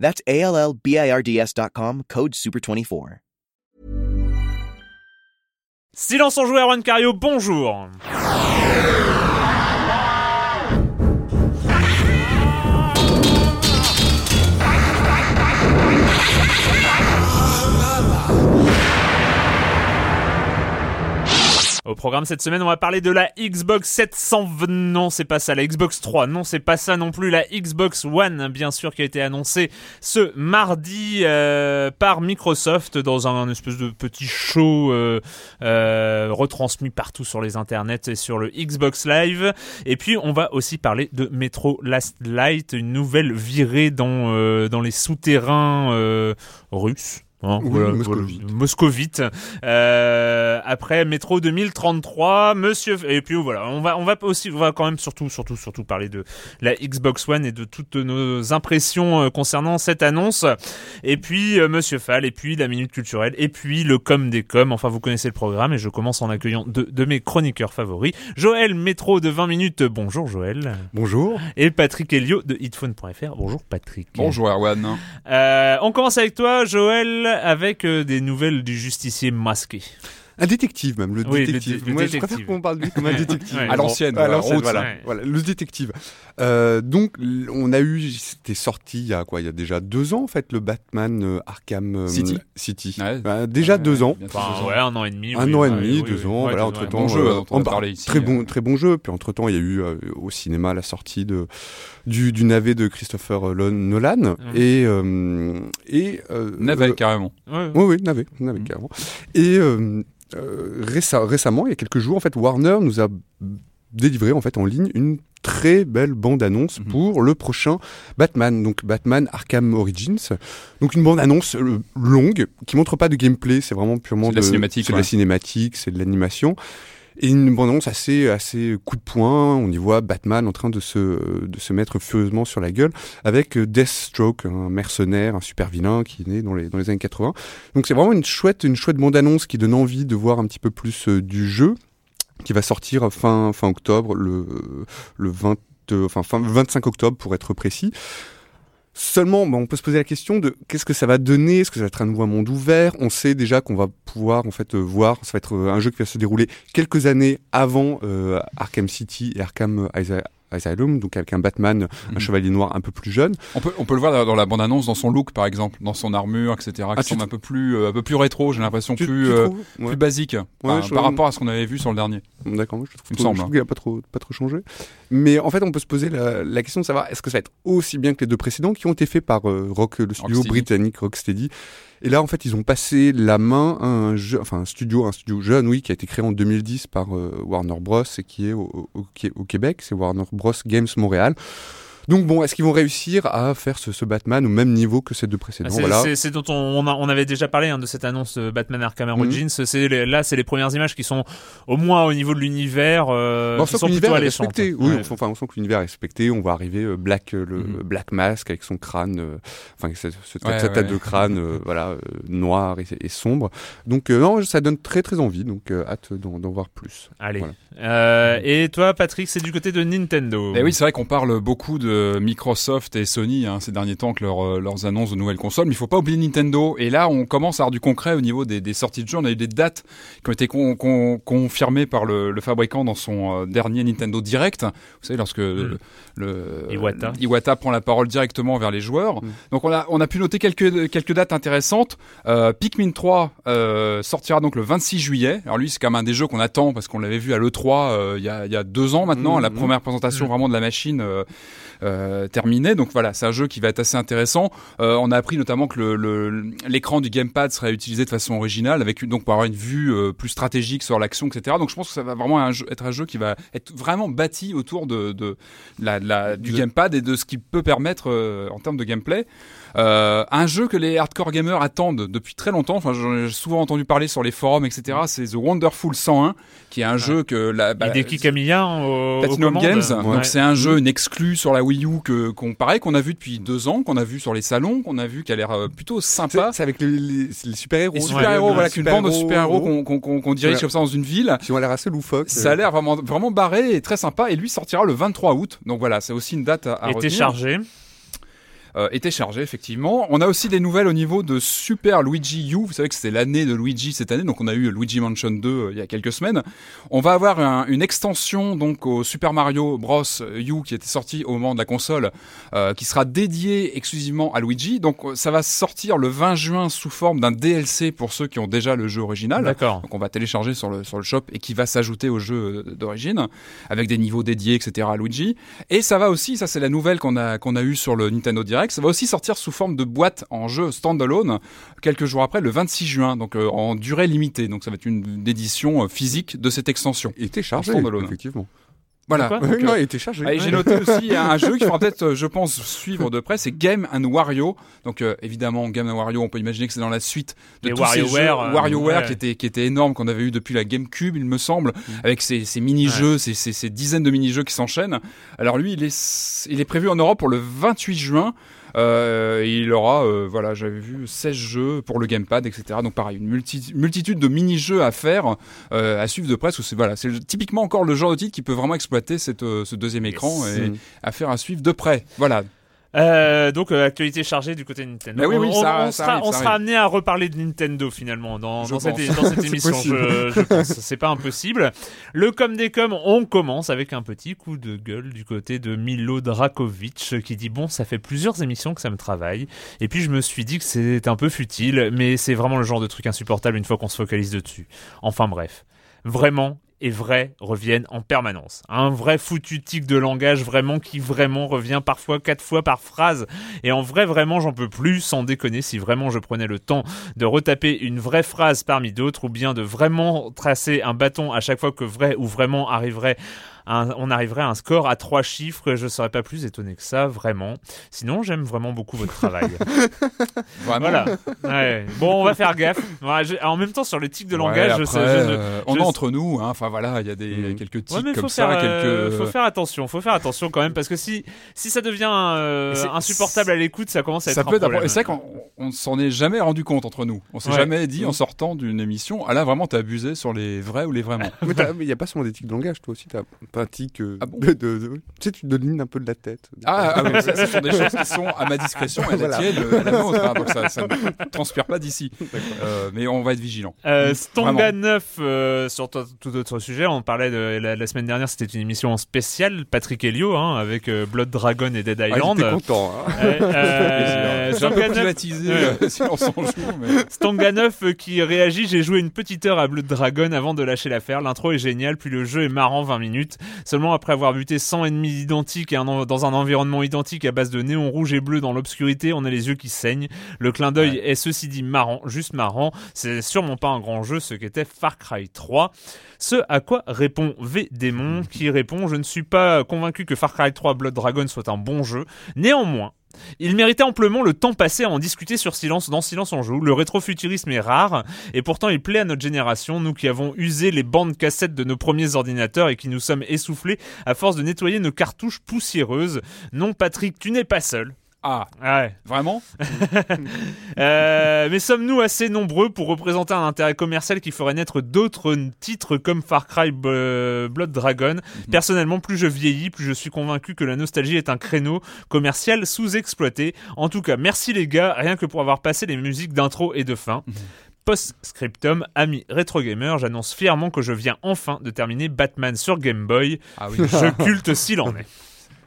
That's a l l b i r d s. dot com code SUPER24. Silence en joueur, Juan Cario, bonjour Au programme cette semaine, on va parler de la Xbox 700. Non, c'est pas ça. La Xbox 3. Non, c'est pas ça non plus. La Xbox One, bien sûr, qui a été annoncée ce mardi euh, par Microsoft dans un, espèce de petit show euh, euh, retransmis partout sur les internets et sur le Xbox Live. Et puis, on va aussi parler de Metro Last Light, une nouvelle virée dans les souterrains russes Hein, moscovite. Euh, après Métro 2033, Monsieur et puis voilà, on va on va aussi on va quand même surtout surtout surtout parler de la Xbox One et de toutes nos impressions euh, concernant cette annonce. Et puis euh, Monsieur Fall et puis la minute culturelle et puis le com des coms. Enfin vous connaissez le programme et je commence en accueillant deux de mes chroniqueurs favoris, Joël Métro de 20 minutes. Bonjour Joël. Bonjour. Et Patrick Helio de hitphone.fr. Bonjour Patrick. Bonjour Erwan. Euh, on commence avec toi Joël avec euh, des nouvelles du justicier masqué. Un détective même, le Oui, détective. dé- le Moi, je détective. préfère qu'on parle de lui comme un détective. Ouais. À l'ancienne, À voilà, voilà, Ouais. voilà, le détective. Euh, donc, on a eu, c'était sorti il y a quoi Il y a déjà deux ans en fait, le Batman euh, Arkham euh, City. City. Ouais. Bah, déjà deux ans. Enfin, deux ans. ouais, un an et demi. Un oui, an et demi, oui, deux oui. ans, voilà, entre temps. bon jeu, dont on parlé ici, Très bon, très bon jeu. Puis entre temps, il y a eu euh, au cinéma la sortie de du, du navet de Christopher Nolan et et euh, Navet, carrément. Oui, oui, navet, navet Mhm. carrément. Et euh, réce- récemment, il y a quelques jours, en fait, Warner nous a délivré en fait en ligne une très belle bande-annonce Mhm. pour le prochain Batman, donc Batman Arkham Origins. Donc une bande-annonce euh, longue qui montre pas de gameplay, c'est vraiment purement de la cinématique, c'est de ouais. la cinématique, c'est de l'animation. Et une bande-annonce assez, assez coup de poing. On y voit Batman en train de se, de se mettre furieusement sur la gueule avec euh, Deathstroke, un mercenaire, un super vilain qui est né dans les, dans les années 80. Donc c'est vraiment une chouette, une chouette bande-annonce qui donne envie de voir un petit peu plus euh, du jeu qui va sortir fin, fin octobre, le, le 20, euh, enfin, fin 25 octobre pour être précis. Seulement, bah, on peut se poser la question de qu'est-ce que ça va donner Est-ce que ça va être un nouveau monde ouvert? On sait déjà qu'on va pouvoir en fait euh, voir, ça va être euh, un jeu qui va se dérouler quelques années avant euh, Arkham City et Arkham Asylum, donc avec un Batman, un Mhm. chevalier noir un peu plus jeune. On peut, on peut le voir dans- la bande-annonce, dans son look par exemple, dans son armure, etc. Qui Ah, semble un peu plus, euh, un peu plus rétro, j'ai l'impression, plus, tu euh, Ouais. plus basique je- par rapport à ce qu'on avait vu sur le dernier. D'accord, moi je trouve, Il me trop- semble, je trouve qu'il a pas trop, pas trop changé. Mais en fait, on peut se poser la, la question de savoir est-ce que ça va être aussi bien que les deux précédents qui ont été faits par euh, Rock, le studio Rocksteady. britannique Rocksteady? Et là, en fait, ils ont passé la main à un jeu, enfin un studio, un studio jeune, oui, qui a été créé en 2010 par euh, Warner Bros. et qui est au, Québec, c'est Warner Bros. Games Montréal. Donc bon, est-ce qu'ils vont réussir à faire ce, ce Batman au même niveau que ces deux précédents? C'est Voilà. dont on, on, a- on avait déjà parlé hein, de cette annonce de Batman Arkham Mhm. Origins. Les- là, c'est les premières images qui sont au moins au niveau de l'univers, euh, on qui sent sont que plutôt l'univers est respecté. Oui, on sent- on que l'univers est respecté. On va arriver euh, Black, euh, le Mhm. Black Mask avec son crâne, euh, enfin cette, cette- Ouais, cette tête de crâne, euh, voilà, euh, noir et, et sombre. Donc euh, non, ça donne très très envie. Donc euh, hâte d'en voir plus. Allez. Voilà. Euh, et toi, Patrick, c'est du côté de Nintendo. Et oui, c'est vrai qu'on parle beaucoup de Microsoft et Sony hein, ces derniers temps avec leur, euh, leurs annonces de nouvelles consoles, mais il faut pas oublier Nintendo. Et là, on commence à avoir du concret au niveau des, des sorties de jeux. On a eu des dates qui ont été con- con- confirmées par le, le fabricant dans son euh, dernier Nintendo Direct. Vous savez, lorsque le, le- Iwata. Iwata prend la parole directement vers les joueurs. Mm. Donc on a, on a pu noter quelques, quelques dates intéressantes. Euh, Pikmin 3 euh, sortira donc le 26 juillet. Alors lui, c'est quand même un des jeux qu'on attend parce qu'on l'avait vu à l'E3 euh, il y, a, il y a deux ans maintenant, Mhm. la première présentation vraiment de la machine euh, terminée. Donc voilà, c'est un jeu qui va être assez intéressant. Euh, on a appris notamment que le- le- l'écran du gamepad serait utilisé de façon originale, avec une- donc pour avoir une vue euh, plus stratégique sur l'action, etc. Donc je pense que ça va vraiment un jeu- être un jeu qui va être vraiment bâti autour de, de la, la- du De- gamepad et de ce qu'il peut permettre euh, en termes de gameplay. Euh, un jeu que les hardcore gamers attendent depuis très longtemps. Enfin, j'en ai souvent entendu parler sur les forums, etc. C'est The Wonderful 101, qui est un jeu que la bah, Hideki Kamiya hein, au, Platinum Games. Donc c'est un jeu, une exclu sur la Wii U que qu'on pareil qu'on a vu depuis deux ans, qu'on a vu sur les salons, qu'on a vu qui a l'air euh, plutôt sympa. C'est avec les, les- les super-héros. Les super-héros, ouais, voilà, qu'une bande de super-héros, super-héros qu'on dirige comme ça dans une ville. Qui ont l'air assez loufoques. Ça a l'air vraiment, vraiment barré et très sympa. Et lui sortira le 23 août. Donc voilà, c'est aussi une date à, à était retenir. chargé. Euh, était chargé effectivement. On a aussi des nouvelles au niveau de Super Luigi U. Vous savez que c'était l'année de Luigi cette année, donc on a eu Luigi Mansion 2 euh, il y a quelques semaines. On va avoir un- une extension donc au Super Mario Bros U qui était sorti au moment de la console, euh, qui sera dédié exclusivement à Luigi. Donc euh, ça va sortir le 20 juin sous forme d'un DLC pour ceux qui ont déjà le jeu original. D'accord. Donc on va télécharger sur le, sur le shop et qui va s'ajouter au jeu d'origine avec des niveaux dédiés, etc. à Luigi. Et ça va aussi, ça c'est la nouvelle qu'on a, qu'on a eue sur le Nintendo Direct, ça va aussi sortir sous forme de boîte en jeu standalone quelques jours après, le 26 juin, donc euh, en durée limitée. Donc ça va être une, une édition euh, physique de cette extension. Il était chargé, effectivement. Voilà. Donc, non, euh, il était chargé. et j'ai noté aussi un jeu qu'il faudra peut-être, euh, je pense, suivre de près, c'est Game and Wario. Donc euh, évidemment, Game and Wario, on peut imaginer que c'est dans la suite de Les tous ces WarioWare, jeux. euh, WarioWare ouais. qui était qui était énorme, qu'on avait eu depuis la GameCube, il me semble, avec ces, ces mini-jeux, ces, ces, ces dizaines de mini-jeux qui s'enchaînent. Alors lui, il est il est prévu en Europe pour le 28 juin. Euh, et il aura, euh, voilà, j'avais vu 16 jeux pour le gamepad, etc. Donc pareil, une multi- multitude de mini-jeux à faire, euh, à suivre de que C'est voilà, c'est typiquement encore le genre de titre qui peut vraiment exploiter cette, ce deuxième écran et Mm. affaire à suivre de près. Voilà. Euh, donc euh, actualité chargée du côté de Nintendo. Bah oui, oui, on, ça- on ça sera, arrive, on sera amené à reparler de Nintendo finalement dans, dans cette, dans émission. Je, je pense, c'est pas impossible. Le com des com, on commence avec un petit coup de gueule du côté de Milo Drakovic qui dit bon, ça fait plusieurs émissions que ça me travaille. Et puis je me suis dit que c'est un peu futile, mais c'est vraiment le genre de truc insupportable une fois qu'on se focalise dessus. Enfin bref, vraiment et vrai reviennent en permanence. Un vrai foutu tic de langage vraiment qui vraiment revient parfois quatre fois par phrase. Et en vrai vraiment j'en peux plus sans déconner si vraiment je prenais le temps de retaper une vraie phrase parmi d'autres ou bien de vraiment tracer un bâton à chaque fois que vrai ou vraiment arriverait un- on arriverait à un score à trois chiffres, je serais pas plus étonné que ça, vraiment. Sinon, j'aime vraiment beaucoup votre travail. Vraiment. voilà. Ouais. Bon, on va faire gaffe. Ouais, je- en même temps, sur le tic de langage, je après, sais- je- je- euh, on est entre nous, hein. enfin voilà, il y a des Mm. quelques tics Ouais, mais comme faut ça, faire, euh, quelques. faut faire attention, faut faire attention quand même parce que si si ça devient euh, insupportable à l'écoute, ça commence à être ça un peut problème. et C'est vrai qu'on on s'en est jamais rendu compte entre nous. On s'est Ouais. jamais dit Mm. en sortant d'une émission, ah là vraiment t'as abusé sur les vrais ou les vraiment. Il n'y a pas seulement des tics de langage, toi aussi. T'as tic euh, Ah bon de, de- de- Tu sais, tu domines un peu de la tête. Ah, ah oui, ça, ce sont des choses qui sont à ma discrétion et à la Voilà. tienne, euh, à la nôtre. hein, donc ça, ça ne transpire pas d'ici. Euh, mais on va être vigilant. Euh, Mm, Stonga vraiment. 9 euh, sur tout autre sujet, on parlait de la, la semaine dernière, c'était une émission spéciale Patrick Helio hein, avec euh, Blood Dragon et Dead Ah, Island. j'étais content. hein. Euh, euh, J'ai un peu Stonga 9 privatisé euh, si on s'en joue. Mais... Stanganov euh, qui réagit J'ai joué une petite heure à Blood Dragon avant de lâcher l'affaire. L'intro est géniale, puis le jeu est marrant 20 minutes. Seulement après avoir buté 100 ennemis identiques et un en- dans un environnement identique à base de néon rouge et bleu dans l'obscurité, on a les yeux qui saignent. Le clin d'œil est ceci dit marrant, juste marrant. C'est sûrement pas un grand jeu, ce qu'était Far Cry 3. Ce à quoi répond V Démon, qui répond Je ne suis pas convaincu que Far Cry 3 Blood Dragon soit un bon jeu. Néanmoins, il méritait amplement le temps passé à en discuter sur Silence dans Silence on joue. Le rétrofuturisme est rare et pourtant il plaît à notre génération, nous qui avons usé les bandes cassettes de nos premiers ordinateurs et qui nous sommes essoufflés à force de nettoyer nos cartouches poussiéreuses. Non Patrick, tu n'es pas seul. Ah, Ouais. vraiment Euh, mais sommes-nous assez nombreux pour représenter un intérêt commercial qui ferait naître d'autres titres comme Far Cry B- Blood Dragon? Personnellement, plus je vieillis, plus je suis convaincu que la nostalgie est un créneau commercial sous-exploité. En tout cas, merci les gars, rien que pour avoir passé les musiques d'intro et de fin. Post-scriptum, ami rétro gamer, j'annonce fièrement que je viens enfin de terminer Batman sur Game Boy. Ah oui. Je culte s'il en est.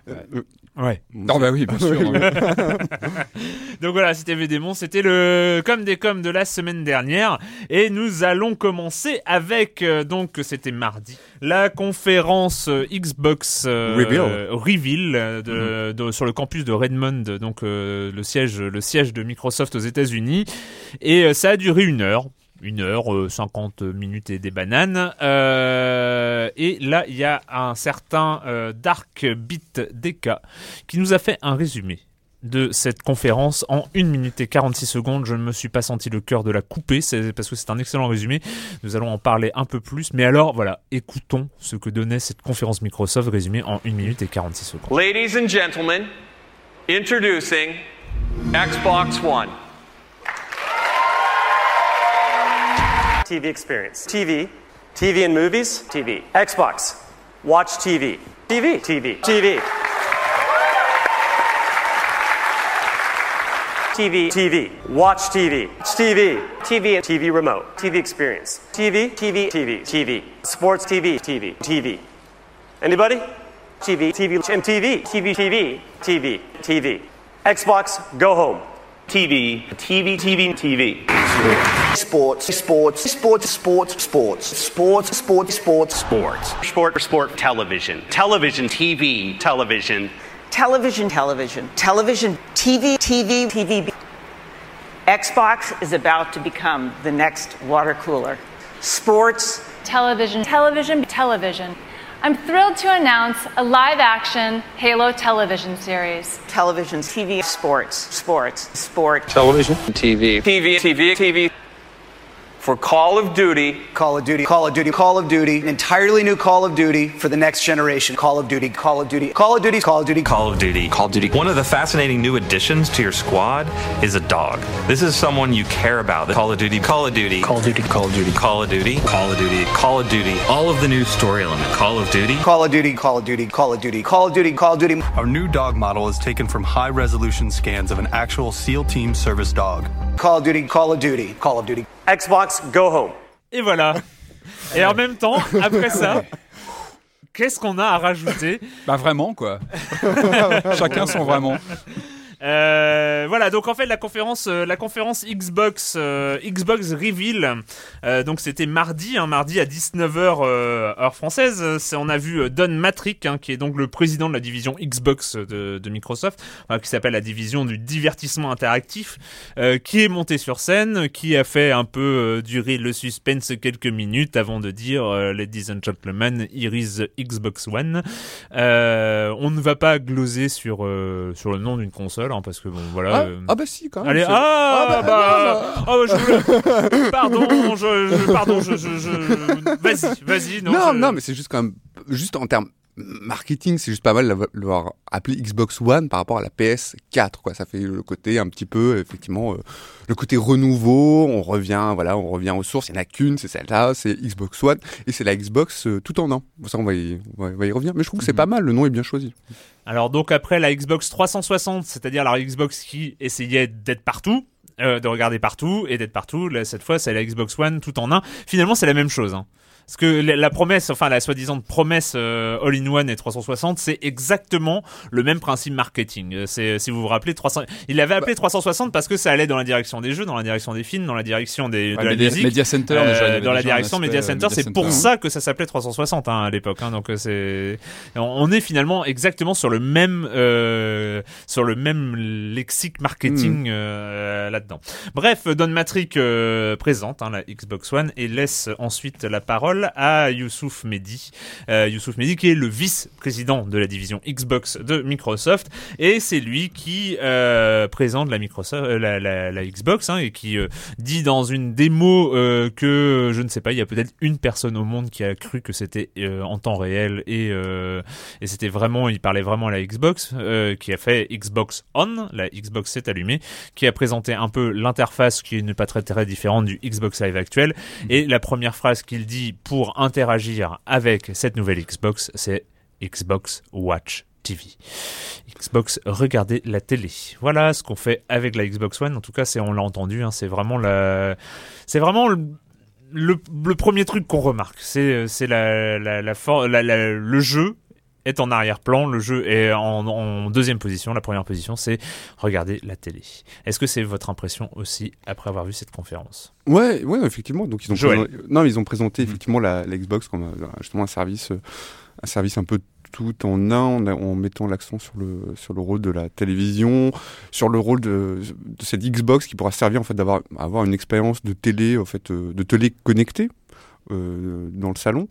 Euh, Ouais. Non, bah oui, bien sûr. mais- Donc voilà, c'était VDmon, c'était le comme des coms de la semaine dernière et nous allons commencer avec euh, donc c'était mardi la conférence euh, Xbox euh, Reveal. Reveal, de, de- sur le campus de Redmond, donc le siège le siège de Microsoft aux États-Unis et ça a duré une heure. Une heure, euh, 50 minutes et des bananes. Euh, et là, il y a un certain euh, Dark Beat DK qui nous a fait un résumé de cette conférence en 1 minute et 46 secondes. Je ne me suis pas senti le cœur de la couper, parce que c'est un excellent résumé. Nous allons en parler un peu plus. Mais alors, voilà, écoutons ce que donnait cette conférence Microsoft résumée en 1 minute et 46 secondes. Ladies and gentlemen, introducing Xbox One. TV experience. TV. TV and movies. TV. Xbox. Watch TV. TV. TV. TV. TV. TV. Watch TV. TV. TV. TV remote. TV experience. TV. TV. TV. TV. Sports TV. TV. TV. Anybody? TV. TV. And TV. TV. TV. TV. TV. Xbox. Go home. TV. TV. TV. TV. Sports, sports, sports, sports, sports, sports, sports, sports, Sports. Sport. Sport. Television. Television. TV. Television. television, television, television, TV, TV, TV. Xbox is about to become the next water cooler. Sports, television, television, television. I'm thrilled to announce a live action Halo television series. television, TV, sports, sports, sport. Television, TV. TV. TV. TV. For Call of Duty. Call of Duty, Call of Duty, Call of Duty, an entirely new Call of Duty for the next generation. Call of Duty, Call of Duty, Call of Duty, Call of Duty, Call of Duty. Call of Duty. One of the fascinating new additions to your squad is a dog. This is someone you care about. Call of Duty. Call of Duty. Call of Duty. Call of Duty. Call of Duty. Call of Duty. Call of Duty. All of the new story element. Call of Duty. Call of Duty, Call of Duty, Call of Duty, Call of Duty, Call of Duty. Our new dog model is taken from high resolution scans of an actual SEAL team service dog. Call of Duty, Call of Duty, Call of Duty. Xbox. Go home. Et voilà. Et en même temps, après ça, qu'est-ce qu'on a à rajouter? Bah vraiment quoi. Chacun son vraiment. Euh, voilà, donc en fait la conférence, euh, la conférence Xbox, euh, Xbox Reveal, euh, donc c'était mardi, hein, mardi à 19h heure française. On a vu euh, Don Matrick, hein, qui est donc le président de la division Xbox de, de Microsoft, qui s'appelle la division du divertissement interactif, euh, qui est monté sur scène, qui a fait un peu euh, durer le suspense quelques minutes avant de dire euh, Ladies and gentlemen, here is Xbox One. Euh, on ne va pas gloser sur euh, sur le nom d'une console, hein, parce que bon voilà. Ah, euh, ah bah si, quand même. Allez, ah, Ah, bah, bah, ah, bah, je voulais- pardon, je, je- pardon, je, je, je- vas-y, vas-y, non, Non, je- non, mais c'est juste quand même, juste en termes marketing, c'est juste pas mal de l'avoir appelé Xbox One par rapport à la PS4, quoi. Ça fait le côté un petit peu, effectivement, euh, le côté renouveau. On revient, voilà, on revient aux sources. Il y en a qu'une, c'est celle-là, c'est Xbox One, et c'est la Xbox euh, tout en un. Ça, on va y, on va, y revenir. Mais je trouve que c'est pas mal. Le nom est bien choisi. Alors donc après la Xbox 360, c'est-à-dire la Xbox qui essayait d'être partout, euh, de regarder partout et d'être partout, là, cette fois c'est la Xbox One tout en un. Finalement c'est la même chose. Hein. Parce que la, la promesse, enfin la soi-disant promesse euh, all-in-one et 360, c'est exactement le même principe marketing. Euh, C'est si vous vous rappelez 300, il l'avait appelé 360 parce que ça allait dans la direction des jeux, dans la direction des films, dans la direction des, de Ouais, la Media, musique. Media Center Euh, déjà, dans la direction Media euh, Center, c'est pour ça que ça s'appelait 360 hein, à l'époque. Hein, donc c'est, on- est finalement exactement sur le même, euh, sur le même lexique marketing euh, là-dedans. Bref, Don Matrick euh, présente hein, la Xbox One et laisse ensuite la parole à Youssouf Mehdi, euh, Youssouf Mehdi qui est le vice-président de la division Xbox de Microsoft. Et c'est lui qui euh, présente la Microsoft, euh, la, la, la Xbox hein, et qui dit dans une démo que je ne sais pas, il y a peut-être une personne au monde qui a cru que c'était en temps réel et et c'était vraiment, il parlait vraiment à la Xbox, qui a fait Xbox On, la Xbox s'est allumée, qui a présenté un peu l'interface qui n'est pas très très différente du Xbox Live actuel. Et la première phrase qu'il dit pour interagir avec cette nouvelle Xbox, c'est Xbox Watch TV. Xbox, regardez la télé. Voilà ce qu'on fait avec la Xbox One. En tout cas, c'est on l'a entendu. hein, c'est vraiment le, premier truc qu'on remarque. C'est la- le jeu est en arrière-plan, le jeu est en, en deuxième position. La première position, c'est regarder la télé. Est-ce que c'est votre impression aussi après avoir vu cette conférence? Ouais, ouais, effectivement. Donc ils ont présenté- non, ils ont présenté effectivement la, la Xbox comme euh, justement un service, euh, un service un peu tout en un, en, en mettant l'accent sur le sur le rôle de la télévision, sur le rôle de, de cette Xbox qui pourra servir en fait d'avoir avoir une expérience de télé en fait euh, de télé connectée euh, dans le salon.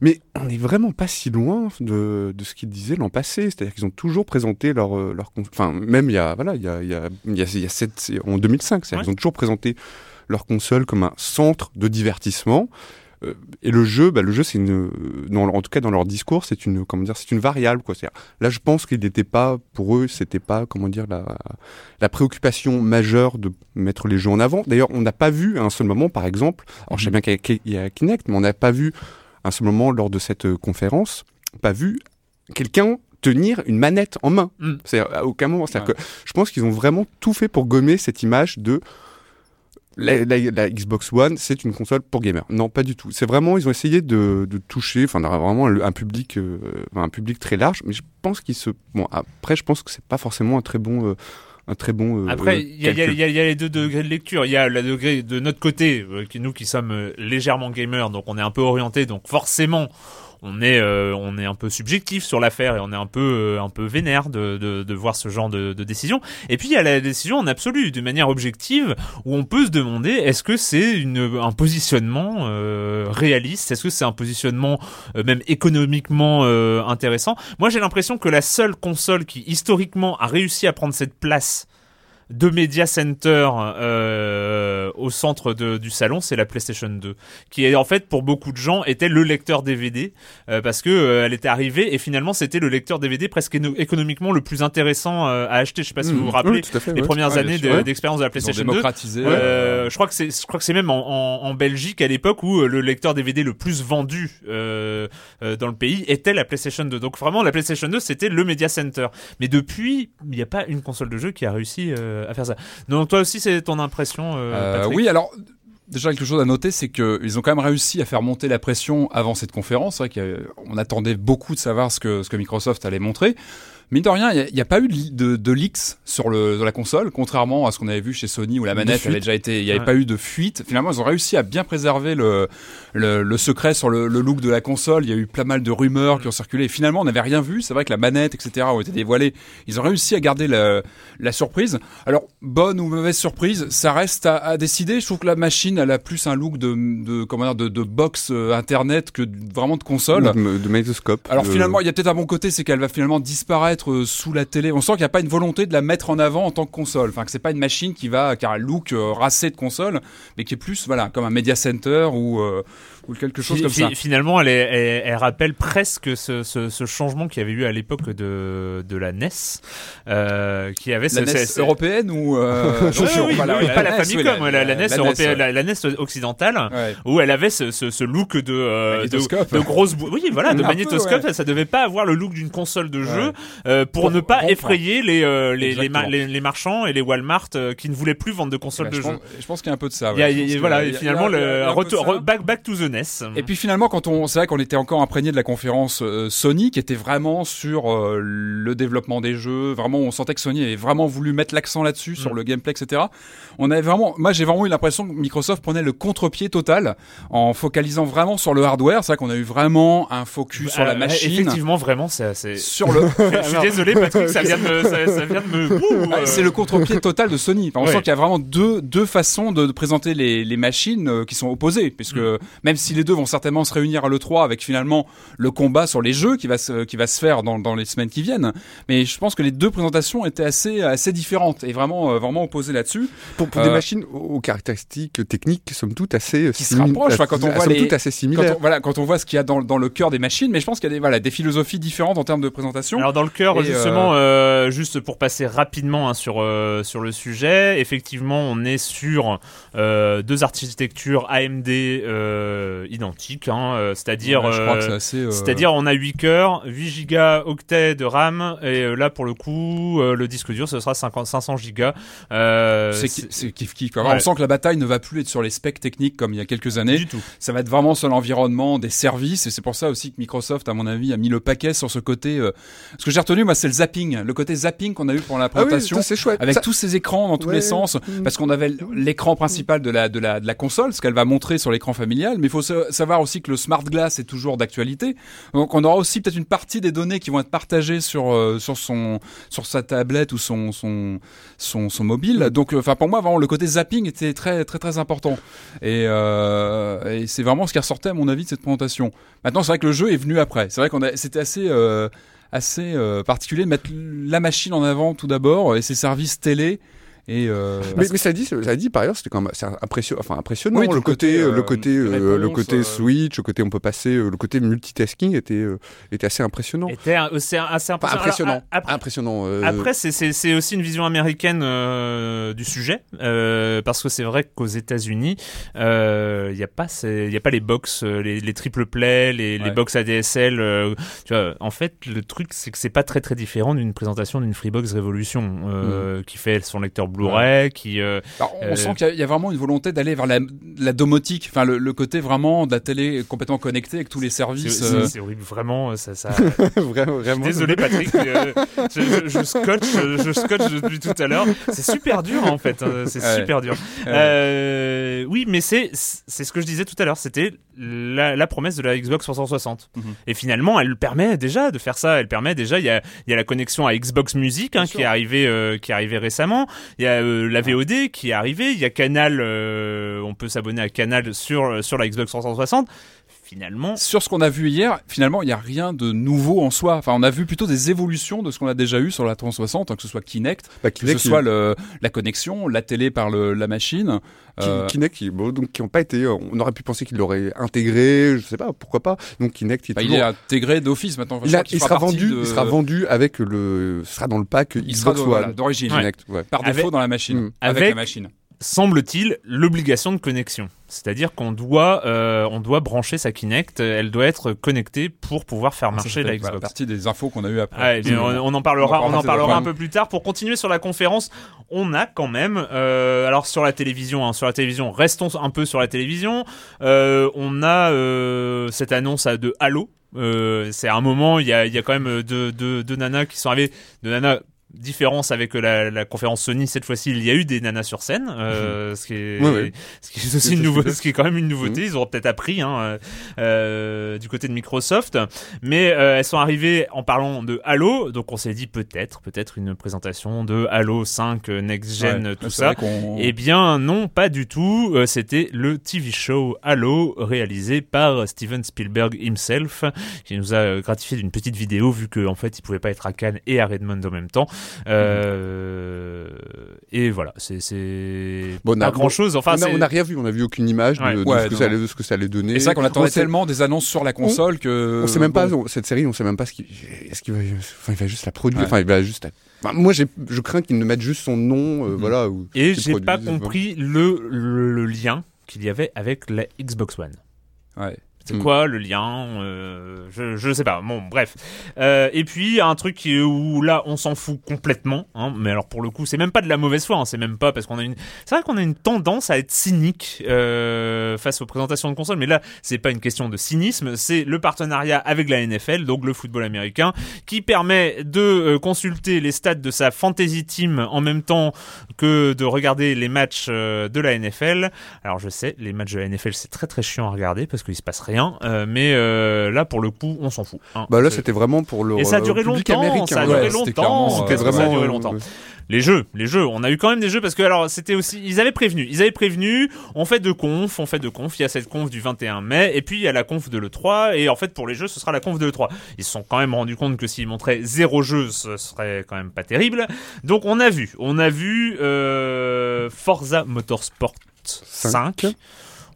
Mais on n'est vraiment pas si loin de, de ce qu'ils disaient l'an passé. C'est-à-dire qu'ils ont toujours présenté leur, euh, leur enfin même il y a voilà il y a il y a, il y a, il y a sept- en 2005, c'est-à-dire Ouais. qu'ils ont toujours présenté leur console comme un centre de divertissement. Euh, et le jeu, bah, le jeu, c'est une, dans, en tout cas dans leur discours, c'est une, comment dire, c'est une variable, quoi. Là, je pense qu'il n'était pas, pour eux, c'était pas, comment dire, la, la préoccupation majeure de mettre les jeux en avant. D'ailleurs, on n'a pas vu à un seul moment, par exemple, alors je sais bien qu'il y a- Kinect, mais on n'a pas vu à un seul moment lors de cette euh, conférence, pas vu quelqu'un tenir une manette en main. Mm. C'est à aucun moment. C'est-à-dire que je pense qu'ils ont vraiment tout fait pour gommer cette image de la, la- la Xbox One, c'est une console pour gamers. Non, pas du tout. C'est vraiment, ils ont essayé de, de toucher, enfin, vraiment un, public, euh, un public très large. Mais je pense qu'ils se, bon, après, je pense que c'est pas forcément un très bon, euh, un très bon. euh, Après, il y, a- y y y les deux degrés de lecture. Il y a le degré de notre côté, euh, qui, nous qui sommes légèrement gamers, donc on est un peu orienté, donc forcément. On est, euh, on est un peu subjectif sur l'affaire et on est un peu, euh, un peu vénère de, de, de voir ce genre de, décision. Et puis il y a la décision en absolu, de manière objective, où on peut se demander est-ce que c'est une, un positionnement euh, réaliste, est-ce que c'est un positionnement euh, même économiquement euh, intéressant? Moi j'ai l'impression que la seule console qui historiquement a réussi à prendre cette place de Media Center euh, au centre de- du salon, c'est la PlayStation 2, qui est en fait pour beaucoup de gens était le lecteur DVD euh, parce que euh, elle était arrivée et finalement c'était le lecteur DVD presque économiquement le plus intéressant euh, à acheter. Je sais pas si Mmh. vous vous rappelez à fait, les ouais. premières Ouais, années d'expérience de la PlayStation 2. démocratisé. Euh, je crois que c'est, je crois que c'est même en, en, en Belgique à l'époque où euh, le lecteur DVD le plus vendu euh, euh, dans le pays était la PlayStation 2. Donc vraiment la PlayStation 2 c'était le Media Center. Mais depuis il n'y a pas une console de jeu qui a réussi euh, à faire ça. Donc toi aussi c'est ton impression euh, Euh, oui, alors déjà quelque chose à noter, c'est qu'ils ont quand même réussi à faire monter la pression avant cette conférence. C'est vrai qu'on attendait beaucoup de savoir ce que, ce que Microsoft allait montrer. Mine de rien, il n'y a, pas eu de, de, de leaks sur, le, sur la console, contrairement à ce qu'on avait vu chez Sony où la manette avait déjà été. Il n'y avait Ouais. pas eu de fuite. Finalement, ils ont réussi à bien préserver le, le, le secret sur le, le look de la console. Il y a eu pas mal de rumeurs qui ont circulé. Et finalement, on n'avait rien vu. C'est vrai que la manette, etc., ont été dévoilées. Ils ont réussi à garder la, la surprise. Alors, bonne ou mauvaise surprise, ça reste à, à décider. Je trouve que la machine, elle a plus un look de, de comment dire, de, de box euh, internet que vraiment de console. de, de magnétoscope. Alors de- finalement, il y a peut-être un bon côté, c'est qu'elle va finalement disparaître euh, sous la télé. On sent qu'il n'y a pas une volonté de la mettre en avant en tant que console. Enfin, que c'est pas une machine qui va, qui a un look euh, racé de console, mais qui est plus, voilà, comme un media center ou euh, ou quelque chose comme ça. Finalement, elle, est- elle, elle rappelle presque ce, ce, ce changement qu'il y avait eu à l'époque de, de la NES, euh, qui avait La ce- NES ce- européenne ou euh, Oui, oui, oui, pas la, NES, Famicom, la, la NES européenne, ouais. la, la NES occidentale, Ouais. où elle avait ce, ce, ce look de, euh, Magnétoscope. de, de grosse, oui, voilà, de Un peu, magnétoscope. ouais. Ça devait pas avoir le look d'une console de jeu Ouais. euh, pour, ne pas effrayer les, euh, les, les, mar- Exactement. les, les marchands et les Walmart euh, qui ne voulaient plus vendre de consoles Ouais, de je, jeu. je pense qu'il y a un peu de ça. Voilà, finalement, le de back, back to the Et puis finalement, quand on, c'est vrai qu'on était encore imprégné de la conférence euh, Sony, qui était vraiment sur euh, le développement des jeux. Vraiment, on sentait que Sony avait vraiment voulu mettre l'accent là-dessus, sur Mm. le gameplay, etc. On avait vraiment, moi, j'ai vraiment eu l'impression que Microsoft prenait le contre-pied total en focalisant vraiment sur le hardware. C'est vrai qu'on a eu vraiment un focus sur la Euh, machine. Effectivement, vraiment, c'est, c'est... Sur le, Je suis désolé, Patrick, ça vient de me, ça, ça vient de me. Ouh, Ah, C'est le contre-pied total de Sony. Enfin, on Ouais. sent qu'il y a vraiment deux, deux façons de, de présenter les, les machines qui sont opposées. Puisque Mm. même si les deux vont certainement se réunir à l'E3 avec finalement le combat sur les jeux qui va se, qui va se faire dans, dans les semaines qui viennent. Mais je pense que les deux présentations étaient assez, assez différentes et vraiment, euh, vraiment opposées là-dessus. Pour, pour des Euh, machines aux caractéristiques techniques, somme toute, assez Qui se rapprochent, enfin, quand on voit les- assez Quand similaires. on, voilà, quand on voit ce qu'il y a dans, dans le cœur des machines, mais je pense qu'il y a des, voilà, des philosophies différentes en termes de présentation. Alors dans le cœur, Et, justement, euh, juste pour passer rapidement hein, sur euh, sur le sujet, effectivement, on est sur euh, deux architectures AMD euh, identiques, hein, euh, c'est-à-dire Ouais, euh, euh, c'est-à-dire on a 8 cœurs, 8 gigas octets de RAM et euh, là pour le coup euh, le disque dur ce sera 50, 500 gigas. Euh, c'est c'est- ki- c'est kiff kiff. Ouais. On sent que la bataille ne va plus être sur les specs techniques comme il y a quelques années. du tout. Ça va être vraiment sur l'environnement des services et c'est pour ça aussi que Microsoft, à mon avis, a mis le paquet sur ce côté. euh, Ce que j'ai retenu moi, c'est le zapping, le côté zapping qu'on a eu pour la Ah oui, présentation, ça, c'est chouette. avec Ça- tous ces écrans dans tous Ouais. les sens, Mm. parce qu'on avait l'écran principal de la, de la, de la console, ce qu'elle va montrer sur l'écran familial, mais il faut sa- savoir aussi que le smart glass est toujours d'actualité. Donc, on aura aussi peut-être une partie des données qui vont être partagées sur, euh, sur son, sur sa tablette ou son, son, son, son mobile. Donc, euh, enfin, pour moi, vraiment, le côté zapping était très, très, très important. Et, euh, et c'est vraiment ce qui ressortait, à mon avis, de cette présentation. Maintenant, c'est vrai que le jeu est venu après. C'est vrai qu'on a, c'était assez, euh, assez particulier de mettre la machine en avant tout d'abord et ses services télé. Et euh, Mais, mais ça dit, ça dit par ailleurs, c'était quand même c'est impressionnant, enfin impressionnant. Oui, le côté, côté, euh, le côté, euh, le côté euh, switch, le côté on peut passer, le côté multitasking était, euh, était assez impressionnant. Était assez Enfin, impressionnant. impressionnant, Alors, après, impressionnant. euh, Après, c'est- aussi une vision américaine euh, du sujet, euh, parce que c'est vrai qu'aux États-Unis, euh, il n'y a pas, il y a pas les box, les, les triple play, les, les Ouais. box ADSL. euh, tu vois, en fait, le truc, c'est que c'est pas très très différent d'une présentation d'une Freebox Revolution euh, qui fait son lecteur Blu-ray, qui. euh, Alors, on euh, sent qu'il y a- il y, a vraiment une volonté d'aller vers la, la domotique, enfin le, le côté vraiment de la télé complètement connectée avec tous les services. c'est- euh, c'est horrible, vraiment. Ça, ça, vraiment, vraiment. Désolé Patrick, euh, je, je, je scotche, je, je scotche depuis tout à l'heure. C'est super dur en fait, hein, c'est Ouais. super dur. Ouais. Euh, oui, mais c'est c'est ce que je disais tout à l'heure, c'était la, la promesse de la Xbox 360. Mhm. Et finalement, elle permet déjà de faire ça. Elle permet déjà, il y a, il y a la connexion à Xbox Music hein, qui est arrivée, euh, qui est arrivée récemment. Il y a euh, la VOD qui est arrivée. Il y a Canal, euh, on peut s'abonner à Canal sur sur la Xbox 360. Finalement, Sur ce qu'on a vu hier, finalement, il n'y a rien de nouveau en soi. Enfin, on a vu plutôt des évolutions de ce qu'on a déjà eu sur la 360, hein, que ce soit Kinect, Bah, que ce soit le, la connexion, la télé par le, la machine. Euh, Kinect, qui, bon, donc qui ont pas été, on aurait pu penser qu'il l'aurait intégré, je sais pas, pourquoi pas. Donc Kinect, il est bah, il toujours- est intégré d'office maintenant. Enfin, il, a- sera vendu, de- il sera vendu avec le, sera dans le pack Il sera Xbox de- One. voilà, d'origine. Kinect, ouais. par défaut Avec- dans la machine, Mm. avec, Avec- la machine. Semble-t-il, l'obligation de connexion. C'est-à-dire qu'on doit, euh, on doit brancher sa Kinect, elle doit être connectée pour pouvoir faire Ça, marcher la Xbox. partie des infos qu'on a eu après. Ah, bien, on, on en parlera, On en on en parlera un peu plus tard. Pour continuer sur la conférence, on a quand même, euh, alors sur la télévision, hein, sur la télévision, restons un peu sur la télévision. euh, on a euh, cette annonce de Halo. Euh, c'est un moment, il y a, il y a quand même deux, deux, deux nanas qui sont arrivées, deux nanas différence avec la, la conférence Sony cette fois-ci il y a eu des nanas sur scène euh, ce qui est Ouais, ouais. ce qui est aussi une nouveauté super. ce qui est quand même une nouveauté. Ils auront peut-être appris hein, euh, euh, du côté de Microsoft. Mais euh, elles sont arrivées en parlant de Halo. Donc on s'est dit peut-être peut-être une présentation de Halo 5 euh, next gen Ouais, tout ça. eh bien non pas du tout. Euh, c'était le TV show Halo réalisé par Steven Spielberg himself qui nous a euh, gratifié d'une petite vidéo vu qu'en fait il pouvait pas être à Cannes et à Redmond en même temps euh, et voilà c'est Bon, on pas a- grand chose enfin on, a, c'est- on a rien vu, on a vu aucune image de, Ouais. de Ouais, ce, que ça allait, de ce que ça allait donner. Et c'est vrai qu'on attendait On tellement des annonces sur la console que. On sait même pas, bon. on- cette série, on sait même pas ce qu'il, est-ce qu'il va, enfin, il va juste la produire, Ouais. enfin, il va juste, la- moi, je crains qu'ils ne mettent juste son nom, euh, Mhm. voilà. ou et j'ai pas compris le, le, le lien qu'il y avait avec la Xbox One Ouais. C'est Mm. quoi le lien euh, je, je sais pas. Bon, bref. Euh, et puis un truc où là on s'en fout complètement. Hein, mais alors pour le coup, c'est même pas de la mauvaise foi. Hein, c'est même pas parce qu'on a une. C'est vrai qu'on a une tendance à être cynique euh, face aux présentations de consoles. Mais là, c'est pas une question de cynisme. C'est le partenariat avec la NFL, donc le football américain, qui permet de consulter les stats de sa fantasy team en même temps que de regarder les matchs de la NFL. Alors je sais, les matchs de la NFL c'est très très chiant à regarder parce qu'il se passe rien. Euh, mais euh, là pour le coup, on s'en fout. hein. Bah là, c'était vraiment pour le et ça a euh, duré public longtemps, américain. ça a duré longtemps, C'était euh, ça a vraiment duré euh, longtemps. Les jeux, les jeux, on a eu quand même des jeux parce que alors c'était aussi ils avaient prévenu, ils avaient prévenu, on fait deux confs, on fait deux confs, il y a cette conf du 21 mai et puis il y a la conf de l'E3 et en fait pour les jeux ce sera la conf de l'E3. Ils se sont quand même rendu compte que s'ils montraient zéro jeu ce serait quand même pas terrible. Donc on a vu, on a vu euh, Forza Motorsport 5. Cinq.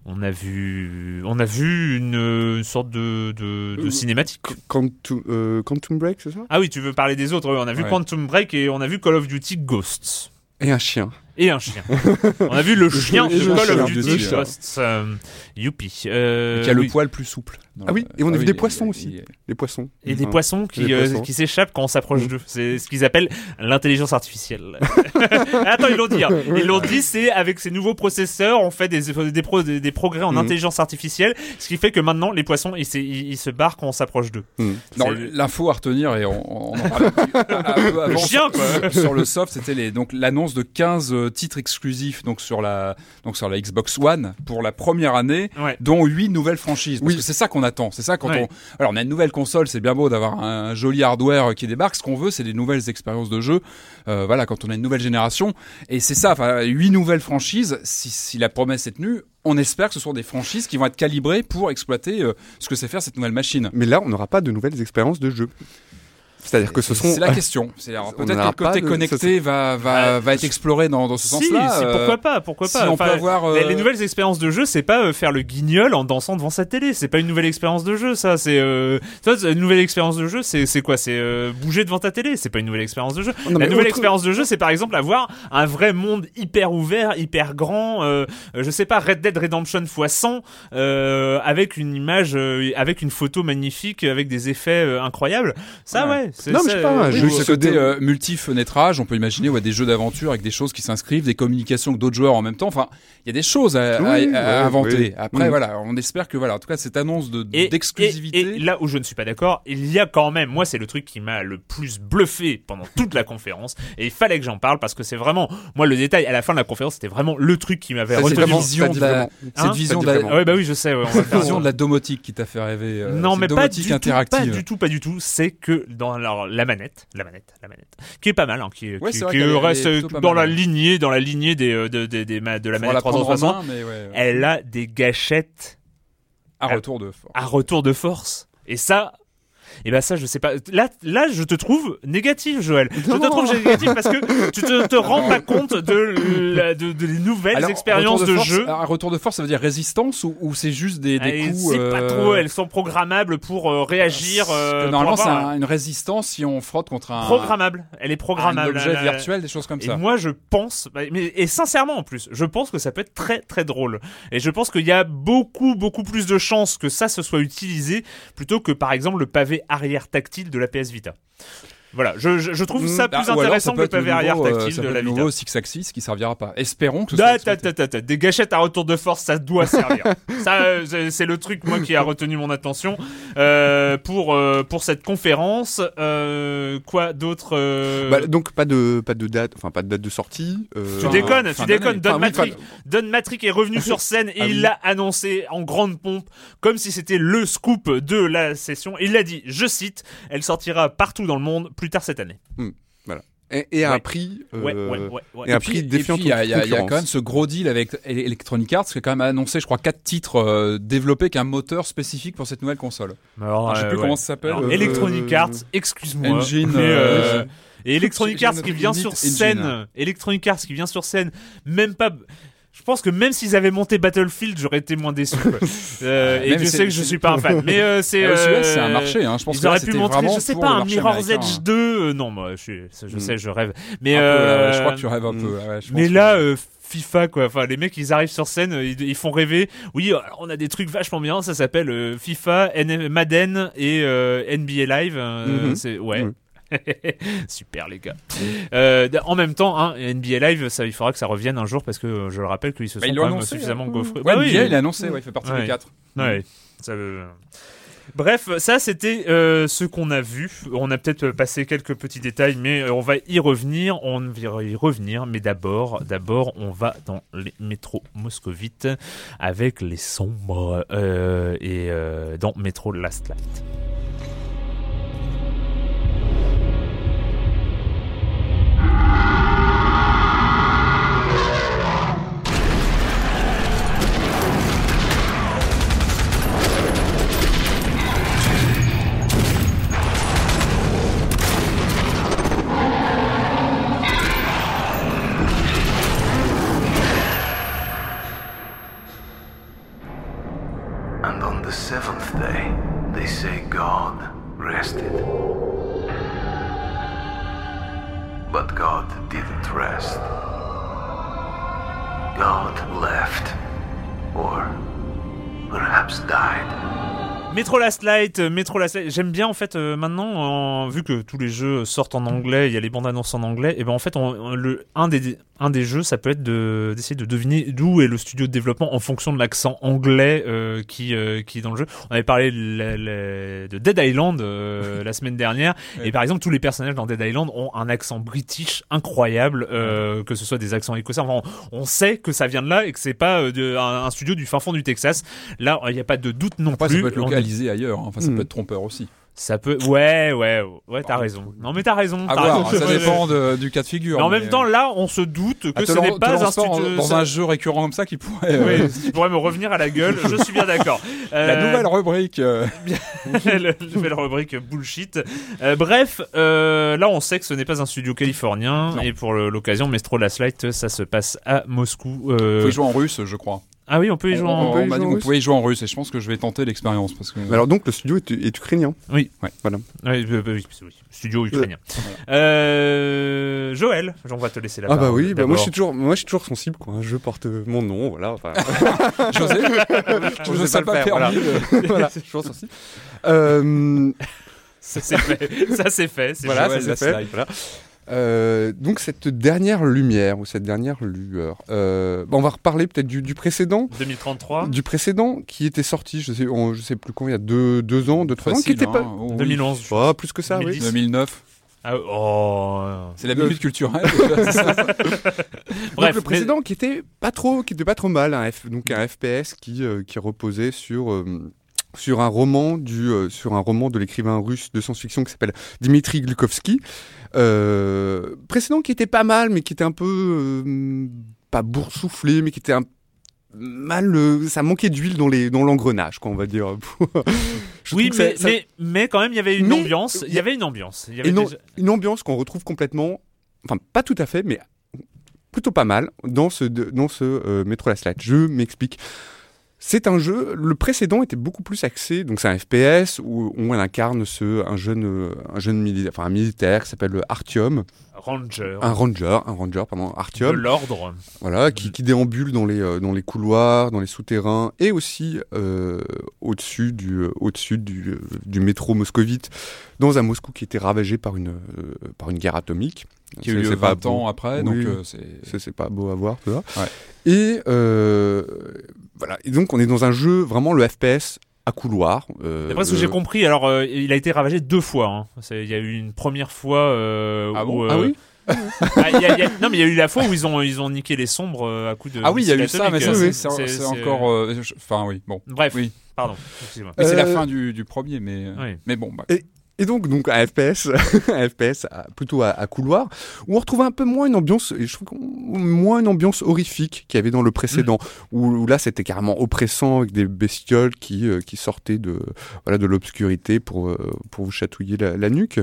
On a vu, on a vu une, une sorte de, de, de Euh, cinématique. Quantum, euh, Quantum Break, c'est ça? Ah oui, tu veux parler des autres. oui, On a vu Ouais. Quantum Break et on a vu Call of Duty Ghosts. Et un chien. Et un chien. on a vu le chien de Call of Duty. Ghosts. Euh, youpi. Euh, Qui a le oui. poil plus souple. Ah oui, et on a Ah vu oui, des poissons aussi. Les poissons. Et des Enfin, poissons qui, des euh, poissons. qui s'échappent quand on s'approche Mm. d'eux. C'est ce qu'ils appellent l'intelligence artificielle. Attends, ils l'ont dit. hein. Ils l'ont dit, c'est avec ces nouveaux processeurs, on fait des, des, pro- des, des progrès en Mm. intelligence artificielle, ce qui fait que maintenant, les poissons, ils, se- ils- ils se barrent quand on s'approche d'eux. Non, l'info à retenir, et on, on en parlait avant, chien, quoi. sur, le soft, c'était l'annonce de 15 euh, titres exclusifs donc sur, la, donc sur la Xbox One pour la première année, Ouais. dont 8 nouvelles franchises. Parce que c'est ça qu'on attend. C'est ça quand Ouais. on. Alors, on a une nouvelle console, c'est bien beau d'avoir un joli hardware qui débarque. Ce qu'on veut, c'est des nouvelles expériences de jeu. Euh, voilà, quand on a une nouvelle génération. Et c'est ça, enfin, 8 nouvelles franchises. Si, si la promesse est tenue, on espère que ce sont des franchises qui vont être calibrées pour exploiter euh, ce que c'est faire cette nouvelle machine. Mais là, on n'aura pas de nouvelles expériences de jeu. C'est-à-dire que ce sont. C'est la question. Peut-être que le côté de- connecté va, va, Ah, va être exploré dans, dans ce Si, sens-là. si, euh, pourquoi pas, pourquoi si pas. on peut avoir, les, euh, les nouvelles expériences de jeu, c'est pas euh, faire le guignol en dansant devant sa télé. C'est pas une nouvelle expérience de jeu, ça. C'est euh, une nouvelle expérience de jeu, c'est c'est quoi? C'est euh, bouger devant ta télé? C'est pas une nouvelle expérience de jeu. Non, La nouvelle autre- expérience de jeu, c'est par exemple avoir un vrai monde hyper ouvert, hyper grand. euh, euh, je sais pas, Red Dead Redemption x 100 euh, avec une image, euh, avec une photo magnifique, avec des effets euh, incroyables. Ça, ouais. C'est Non, mais ça, je sais pas, un euh, Oui, ce côté euh, multi-fenêtrage, on peut imaginer ouais, des jeux d'aventure avec des choses qui s'inscrivent, des communications avec d'autres joueurs en même temps. Enfin, il y a des choses à, à- Oui, à ouais, inventer. oui. Après, Mm. voilà, on espère que voilà, en tout cas, cette annonce de Et- d'exclusivité. Et, et là où je ne suis pas d'accord, il y a quand même, moi c'est le truc qui m'a le plus bluffé pendant toute la conférence, et il fallait que j'en parle parce que c'est vraiment, moi le détail à la fin de la conférence, c'était vraiment le truc qui m'avait retenu. vraiment- vision de la- cette Hein vision de la. Ah ouais bah oui je sais, ouais, on va cette faire- vision de la domotique qui t'a fait rêver. euh, non cette mais pas du tout, pas du tout, pas du tout. C'est que dans alors, la manette, la manette, la manette, qui est pas mal, hein, qui, Ouais, reste est dans mal, la lignée, dans la lignée des, euh, de, ma- de la manette la prendre en 360. main, mais ouais, ouais. Elle a des gâchettes à retour de force. à retour de force. Et ça, et ben ça, je sais pas. Là, là, je te trouve négatif, Joël. Je te trouve négatif parce que tu te, te rends pas compte de, la- de, de les nouvelles Alors, expériences de, force, jeu. Un retour de force, ça veut dire résistance ou, ou c'est juste des, des Et coups C'est pas euh, trop. Elles sont programmables pour euh, réagir. euh, normalement, c'est un- une résistance si on frotte contre un, programmable. Elle est un programmable. objet La- la- virtuel, des choses comme Et ça. moi, je pense, bah, mais, et sincèrement en plus, je pense que ça peut être très très drôle. Et je pense qu'il y a beaucoup beaucoup plus de chances que ça se soit utilisé plutôt que par exemple le pavé arrière tactile de la PS Vita. Voilà, je, je, je trouve ça Bah, plus alors, intéressant ça que le pavé arrière nouveau, euh, tactile ça de la Vita. nouveau Six Axis qui servira pas. Espérons que ce Da, exploité. ta, ta, ta, ta. Des gâchettes à retour de force, ça doit servir. ça, euh, c'est- le truc moi qui a retenu mon attention euh, pour euh, pour cette conférence. Euh, quoi d'autre euh, Bah, donc pas de pas de date, enfin pas de date de sortie. euh, Tu déconnes, tu déconnes. Don, Enfin, oui, Matrick, Don Matrick est revenu sur scène et Ah il oui. l'a annoncé en grande pompe, comme si c'était le scoop de la session. Il a dit, je cite, elle sortira partout dans le monde plus tard cette année. Et, et à un Ouais. prix. euh, Ouais, ouais, ouais, ouais. Et un puis- prix et défiant il y y a- quand même ce gros deal avec Ele- Electronic Arts qui a quand même annoncé, je crois, quatre titres euh, développés avec un moteur spécifique pour cette nouvelle console. Alors, je sais euh, plus ouais. comment ça s'appelle. Alors, euh, Electronic Arts, excuse-moi. Engine, mais, euh, et Electronic Arts qui vient sur engine. scène, Electronic Arts qui vient sur scène, même pas. Je pense que même s'ils avaient monté Battlefield, j'aurais été moins déçu. quoi. Euh, et je sais que je suis pas un fan, mais euh, c'est. Euh, c'est un marché, hein. Je pense ils que auraient pu montrer, je sais pas, un Mirror's Edge hein. 2. euh, non, moi, je, suis- je Mm. sais, je rêve. Mais peu, euh, je crois que tu rêves un peu. ouais, je pense mais que- là, euh, FIFA quoi. Enfin, les mecs, ils arrivent sur scène, euh, ils, ils font rêver. Oui, on a des trucs vachement bien. Ça s'appelle euh, FIFA, N- Madden et euh, NBA Live. euh, Mhm. C'est ouais. Mhm. Super les gars. Euh, en même temps, hein, NBA Live, ça, il faudra que ça revienne un jour parce que euh, je le rappelle qu'ils se Bah, sont quand même annoncé, suffisamment hein. gaufrés. Ouais, Bah oui, NBA, il a annoncé, ouais, il fait partie Ouais. des quatre. Ouais. Ça, euh, Bref, ça c'était euh, ce qu'on a vu. On a peut-être passé quelques petits détails, mais euh, on va y revenir. On va y revenir, mais d'abord, d'abord, on va dans les métros moscovites avec les sombres euh, et euh, dans Métro Last Light. Last Light, euh, Metro Last Light. J'aime bien en fait euh, maintenant, en- vu que tous les jeux sortent en anglais, il y a les bandes annonces en anglais. Et ben en fait, on- on- le un des un des jeux, ça peut être de d'essayer de deviner d'où est le studio de développement en fonction de l'accent anglais euh, qui euh, qui est dans le jeu. On avait parlé de Dead Island la semaine dernière, et par exemple tous les personnages dans Dead Island ont un accent british incroyable, que ce soit des accents écossais. Enfin, on, on sait que ça vient de là et que c'est pas de- un, un studio du fin fond du Texas. Là, il n'y a pas de doute non Après, plus. ça peut être localisé ailleurs. hein. Enfin, ça Hmm. peut être trompeur aussi. ça peut, ouais, ouais, ouais, t'as raison. Non, mais t'as raison. À t'as voir, raison. ça dépend de- du cas de figure. Mais en mais- même temps, là, on se doute que Ah, te ce n'est pas un studio. dans ça- un jeu récurrent comme ça qui pourrait. euh, Oui, qui pourrait me revenir à la gueule. Je suis bien d'accord. La Euh, nouvelle rubrique. euh, la nouvelle rubrique bullshit. Euh, bref, euh, là on sait que ce n'est pas un studio californien Non. et pour l'occasion, Mestro Last Light, ça se passe à Moscou. Euh, Faut y jouer en russe, je crois. Ah oui, on peut y jouer On, en. on peut y jouer en russe pouvait y jouer en russe et je pense que je vais tenter l'expérience parce que. Mais Alors donc le studio est, est ukrainien. Oui. Ouais. Voilà. Oui, euh, oui, oui, studio ukrainien. Euh, Joël, on va te laisser la Ah bah parole. oui, bah moi je suis toujours, moi je suis toujours sensible quoi. Un jeu porte mon nom, voilà. Enfin, José, je José, sais pas pas le faire, permis. de- voilà, je suis toujours sensible. Euh, Ça c'est fait. Ça c'est fait. Voilà, Joël ça c'est fait. Voilà. Euh, donc cette dernière lumière ou cette dernière lueur, euh, bah, on va reparler peut-être du, du précédent. 2033. Du précédent qui était sorti, je sais, on- je sais plus quand, il y a deux, deux ans, deux, trois ans, qui Facile, était pas. hein. Oh, oui. 2011. Oh, plus que ça, oui. 2010. 2009. Ah, oh. C'est la minute culturelle. Donc Bref, le précédent qui était pas trop, qui était pas trop mal, un F- donc un FPS qui euh, qui reposait sur euh, sur un roman du euh, sur un roman de l'écrivain russe de science-fiction qui s'appelle Dmitri Glukovsky. Euh, précédent qui était pas mal, mais qui était un peu euh, pas boursouflé, mais qui était un mal, ça manquait d'huile dans les dans l'engrenage, quoi, on va dire. Oui, mais, ça- ça- mais, mais quand même, il y avait une Mais- ambiance. Il y avait une ambiance. Il y avait et non- déjà- une ambiance qu'on retrouve complètement, enfin pas tout à fait, mais plutôt pas mal dans ce dans ce euh, Metro Last Light. Je m'explique. C'est un jeu. Le précédent était beaucoup plus axé. Donc c'est un FPS où on incarne ce un jeune euh, un jeune militaire, enfin un militaire qui s'appelle Artyom, Ranger. un ranger, un ranger pardon, de Artyom. l'ordre. Voilà, qui, qui déambule dans les, euh, dans les couloirs, dans les souterrains et aussi euh, au-dessus du, au-dessus du, du métro moscovite, dans un Moscou qui était ravagé par une, euh, par une guerre atomique. Qui a eu lieu c'est pas 20 ans beau. après, Oui. donc euh, c'est. Pas beau à voir, tu vois. Ouais. Et, euh, voilà. et donc, on est dans un jeu, vraiment le FPS à couloir. euh, D'après ce que j'ai euh, compris, alors euh, il a été ravagé deux fois. hein. Il y a eu une première fois euh, Ah où, bon? euh, Ah oui? Ah, il y a- il y a- non mais il y a eu la fois où ils ont ils ont niqué les sombres à coup de. Ah oui, il y a eu ça, mais ça, c'est- encore. euh, Enfin, oui, bon. Bref. Oui. Pardon. C'est la fin du, du premier, mais. Oui. Mais bon, bah, Et donc, donc un FPS, un FPS à- plutôt à, à couloir, où on retrouve un peu moins une ambiance, et je trouve moins une ambiance horrifique qu'il y avait dans le précédent, où, où là c'était carrément oppressant avec des bestioles qui, euh, qui sortaient de, voilà, de l'obscurité pour, euh, pour vous chatouiller la, la nuque.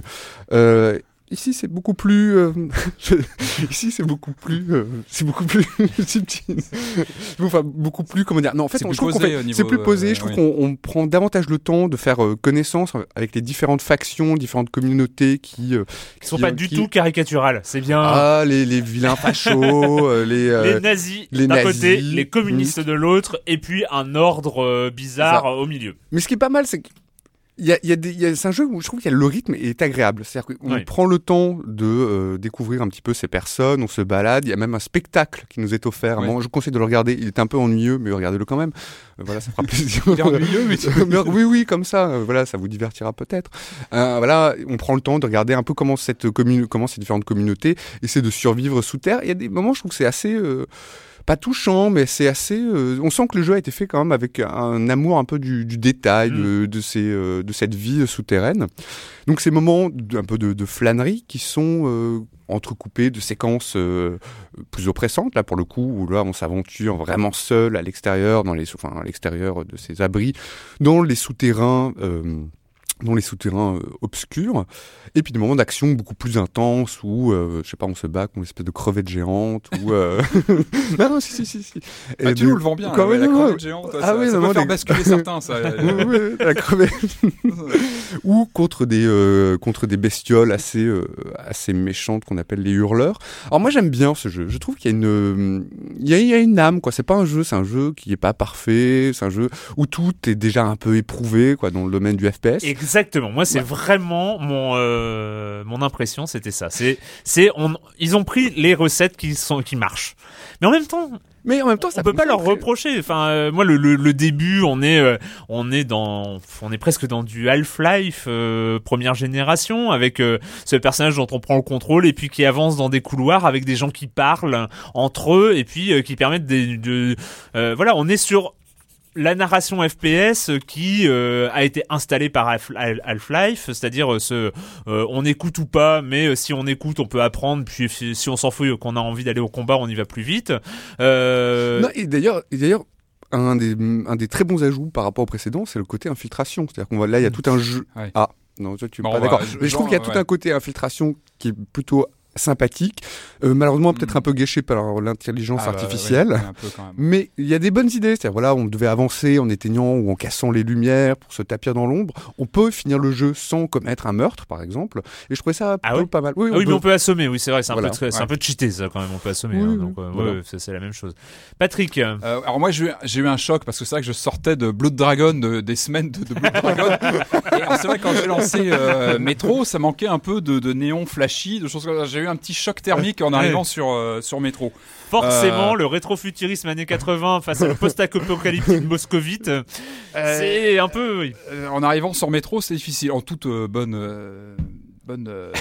Euh, Ici, c'est beaucoup plus. euh, je- ici, c'est beaucoup plus. euh, c'est beaucoup plus subtil. enfin, beaucoup plus. Comment dire Non, en fait, C'est on- plus je trouve qu'on fait- c'est plus posé. euh, je trouve oui. qu'on on prend davantage le temps de faire euh, connaissance avec les différentes factions, différentes communautés qui. euh, Ils sont qui- pas du qui- tout caricaturales. C'est bien. Ah, les, les vilains fachos, euh, les. euh, les nazis les d'un côté, les communistes de l'autre, et puis un ordre euh, bizarre euh, au milieu. Mais ce qui est pas mal, c'est que il y a, il y a des- il y a- c'est un jeu où je trouve que le rythme est agréable. C'est-à-dire qu'on Oui. prend le temps de euh, découvrir un petit peu ces personnes, on se balade. Il y a même un spectacle qui nous est offert. Oui. Moi, je conseille de le regarder. Il est un peu ennuyeux, mais regardez-le quand même. Euh, voilà, ça fera plaisir. Il est ennuyeux, mais tu- oui, oui, comme ça. euh, voilà, ça vous divertira peut-être. Euh, voilà, on prend le temps de regarder un peu comment cette commune, comment ces différentes communautés essaient de survivre sous terre. Il y a des moments, je trouve que c'est assez. Euh, pas touchant, mais c'est assez. euh, on sent que le jeu a été fait quand même avec un amour un peu du, du détail, Mm. de, de, ces, euh, de cette vie souterraine. Donc ces moments un peu de, de flânerie qui sont euh, entrecoupés de séquences euh, plus oppressantes, là pour le coup, où là on s'aventure vraiment seul à l'extérieur, dans les, enfin, à l'extérieur de ces abris, dans les souterrains. Dans les souterrains euh, obscurs, et puis des moments d'action beaucoup plus intenses où, euh, je sais pas, on se bat contre une espèce de crevette géante, ou... Euh... non, non, si, si, si. si. Et tu de- nous le vends bien, Quand ouais, la crevette géante, Ah ça, oui, ça non, peut non, faire des- basculer certains, ça. Ouais, la crevette. ou contre des, euh, contre des bestioles assez, euh, assez méchantes qu'on appelle les hurleurs. Alors moi j'aime bien ce jeu. Je trouve qu'il y a une, il y a, il y a une âme quoi. C'est pas un jeu, c'est un jeu qui est pas parfait. C'est un jeu où tout est déjà un peu éprouvé quoi dans le domaine du FPS. Exactement. Moi, c'est vraiment mon euh, mon impression, c'était ça. C'est c'est on ils ont pris les recettes qui sont qui marchent. Mais en même temps, mais en même temps, on peut pas leur reprocher. Enfin, euh, moi, le, le, le début, on est euh, on est dans on est presque dans du Half-Life euh, première génération avec ce personnage dont on prend le contrôle et puis qui avance dans des couloirs avec des gens qui parlent entre eux et puis qui permettent des, de voilà, on est sur la narration FPS qui euh, a été installée par Half- Half-Life, c'est-à-dire euh, ce euh, on écoute ou pas, mais si on écoute, on peut apprendre. Puis si on s'en fout, qu'on a envie d'aller au combat, on y va plus vite. Euh, Non, et d'ailleurs, et d'ailleurs, un des, un des très bons ajouts par rapport au précédent, c'est le côté infiltration. C'est-à-dire qu'on va là, il y a tout un jeu. Ouais. Ah, non, toi, tu es Bon, pas bah, d'accord. je- Mais je trouve qu'il y a tout un côté infiltration qui est plutôt sympathique. Euh, malheureusement, peut-être un peu gâché par l'intelligence Hmm. Ah bah, artificielle. ouais, un peu. Mais il y a des bonnes idées. C'est-à-dire, voilà, on devait avancer en éteignant ou en cassant les lumières pour se tapir dans l'ombre. On peut finir le jeu sans commettre un meurtre, par exemple. Et je trouvais ça Ah oui pas mal. Oui, Ah oui, mais on peut assommer, oui, c'est vrai, c'est un, Voilà. peu, un Ouais. peu cheaté, ça, quand même, on peut assommer. Oui, hein, donc, euh, voilà. ouais, ça, c'est la même chose. Patrick, euh, alors moi j'ai eu, un choc parce que c'est vrai que je sortais de Blood Dragon, de- des semaines de, de Blood Dragon. et c'est vrai que quand j'ai lancé euh, Metro, ça manquait un peu de, de néon flashy, de choses comme ça. Eu un petit choc thermique en arrivant Ouais. sur, euh, sur Metro. forcément, Euh, le rétrofuturisme années 80 face à le post-apocalyptique moscovite, euh, c'est un peu... oui. En arrivant sur Metro, c'est difficile. En toute bonne. bonne.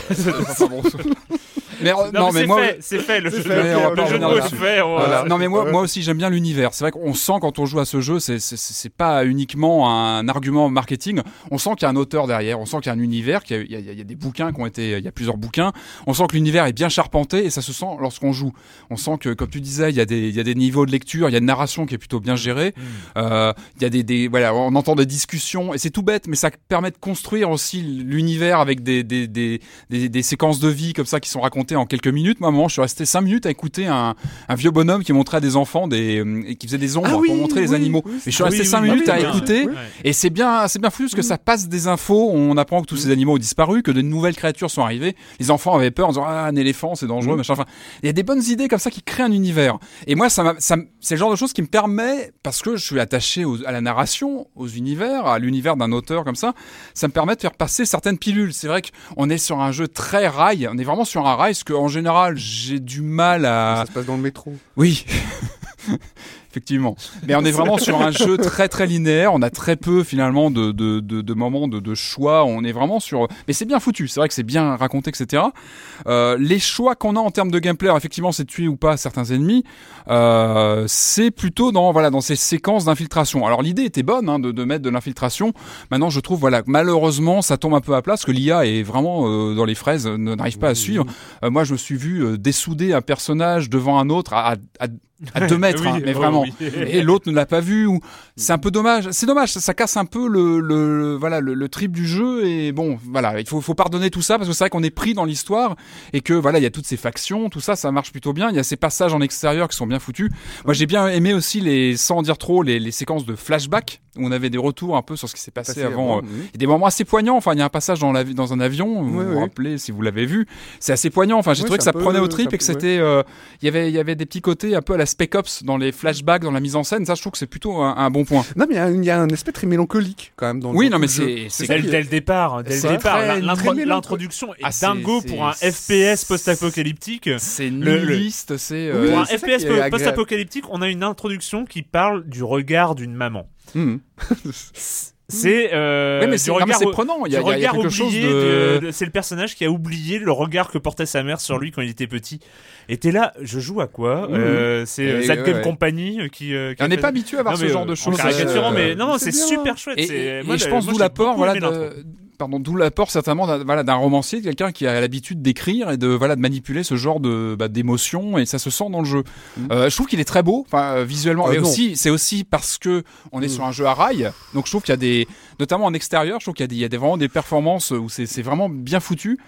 mais, Non, non, mais mais c'est moi. fait, c'est fait, le jeu- fait, le- jeu de mots est là-dessus. fait, on va- Voilà. Non mais moi, moi aussi j'aime bien l'univers. C'est vrai qu'on sent quand on joue à ce jeu, c'est pas uniquement un argument marketing. On sent qu'il y a un auteur derrière. On sent qu'il y a un univers, qu'il y a- y, y des bouquins qui ont été, il y a plusieurs bouquins. On sent que l'univers est bien charpenté et ça se sent lorsqu'on joue. On sent que, comme tu disais, il y a des, il y a des niveaux de lecture, il y a une narration qui est plutôt bien gérée. Euh, il y a des, des, voilà, on entend des discussions et c'est tout bête, mais ça permet de construire aussi l'univers avec des, des, des, des, des séquences de vie comme ça qui sont racontées en quelques minutes. Moi, à un moment, je suis resté cinq minutes à écouter un, un vieux bonhomme qui montrait à des enfants des, euh, et qui faisait des ombres Ah oui, pour montrer les animaux. oui, et je suis Ah resté oui, cinq oui, minutes à écouter. Et c'est bien, c'est bien foutu parce que ça passe des infos. On apprend que tous ces animaux ont disparu, que de nouvelles créatures sont arrivées. Les enfants avaient peur en disant ah un éléphant c'est dangereux, machin. Enfin, il y a des bonnes idées comme ça qui créent un univers. Et moi ça, ça c'est le genre de choses qui me permet parce que je suis attaché aux- à la narration, aux univers, à l'univers d'un auteur comme ça. Ça me permet de faire passer certaines pilules. C'est vrai qu'on est sur un jeu très rail. On est vraiment sur un rail, parce qu'en général j'ai du mal à Ça se passe dans le métro. oui. Effectivement. Mais on est vraiment sur un jeu très très linéaire. On a très peu finalement de, de, de, de moments de, de choix. On est vraiment sur. Mais c'est bien foutu. C'est vrai que c'est bien raconté, etc. Euh, les choix qu'on a en termes de gameplay, alors, effectivement, c'est de tuer ou pas certains ennemis. Euh, c'est plutôt dans voilà dans ces séquences d'infiltration. Alors l'idée était bonne hein, de, de mettre de l'infiltration. Maintenant, je trouve voilà malheureusement ça tombe un peu à plat parce que l'IA est vraiment euh, dans les fraises, ne- n'arrive pas à suivre. Euh, moi, je me suis vu euh, dessouder un personnage devant un autre à, à, à deux mètres, Oui, hein, mais oh, vraiment. oui. Et l'autre ne l'a pas vu. Ou c'est un peu dommage. C'est dommage. Ça, ça casse un peu le, voilà le, le trip du jeu. Et bon, voilà, il faut, faut pardonner tout ça parce que c'est vrai qu'on est pris dans l'histoire et que voilà, il y a toutes ces factions, tout ça, ça marche plutôt bien. Il y a ces passages en extérieur qui sont bien foutus. Moi, j'ai bien aimé aussi les, sans en dire trop, les, les séquences de flashback où on avait des retours un peu sur ce qui s'est passé, Passé avant. avant, euh, oui. a des moments assez poignants. Enfin, il y a un passage dans, la, dans un avion. Vous vous rappelez si vous l'avez vu. C'est assez poignant. Enfin, j'ai trouvé que ça peu- prenait au trip et que c'était. euh, il y avait, il y avait des petits côtés un peu à la Spec Ops dans les flashbacks, dans la mise en scène. Ça, je trouve que c'est plutôt un, un bon point. Non, mais il y a un- il y, a un aspect très mélancolique quand même dans Oui, dans non, mais c'est- c'est Dès, le départ, dès le départ, l'introduction est Ah, dingo pour un FPS post-apocalyptique. C'est nihiliste, c'est. Oui, euh, Pour un FPS agréable. post-apocalyptique, on a une introduction qui parle du regard d'une maman. Mhm. C'est euh, Ouais, mais c'est regard prenant. Il y a, il y a- regard quelque chose oublié de. de- de- c'est le personnage qui a oublié le regard que portait sa mère sur lui quand il était petit. Et t'es là, je joue à quoi. Euh, C'est euh, Gun ouais. Company euh, qui. qui On n'est fait- pas habitué à voir Non, ce genre de choses. mais non, non, c'est super chouette. Et, c'est- et- moi, et je pense d'où l'apport voilà, pardon, d'où l'apport certainement d'un voilà, romancier, de quelqu'un qui a l'habitude d'écrire et de voilà de manipuler ce genre de bah, d'émotions et ça se sent dans le jeu. Euh, je trouve qu'il est très beau, enfin visuellement. Ah, et aussi, c'est aussi parce que on est sur un jeu à rail, donc je trouve qu'il y a des, notamment en extérieur, je trouve qu'il y a des, il y a des vraiment des performances où c'est vraiment bien foutu.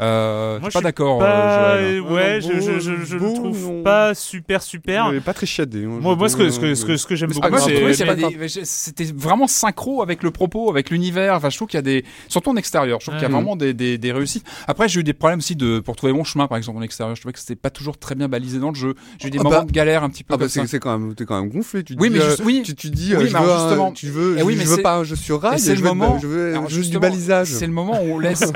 Euh, Moi, pas je suis d'accord, pas- euh, Joël ouais, Ah, je, je, je, je beau, le trouve non. pas super super. Mais pas très chiadé. hein, Moi, je moi, ce que, ce que, ce que, ce que j'aime beaucoup, Ah, pas des- j'ai- c'était vraiment synchro avec le propos, avec l'univers. Enfin, je trouve qu'il y a des, surtout en extérieur, je trouve qu'il y a Mhm. vraiment des, des, des réussites. Après, j'ai eu des problèmes aussi de, pour trouver mon chemin, par exemple, en extérieur. Je trouvais que c'était pas toujours très bien balisé dans le jeu. J'ai eu des Ah moments bah- de galère un petit peu Ah bah c'est quand même t'es quand même gonflé tu te Oui, dis, mais euh, juste- oui. tu, tu dis Oui, euh, je mais veux justement- tu veux Eh oui, je veux pas un jeu sur rail je c'est le moment. je veux alors juste du justement, balisage C'est le moment où on laisse,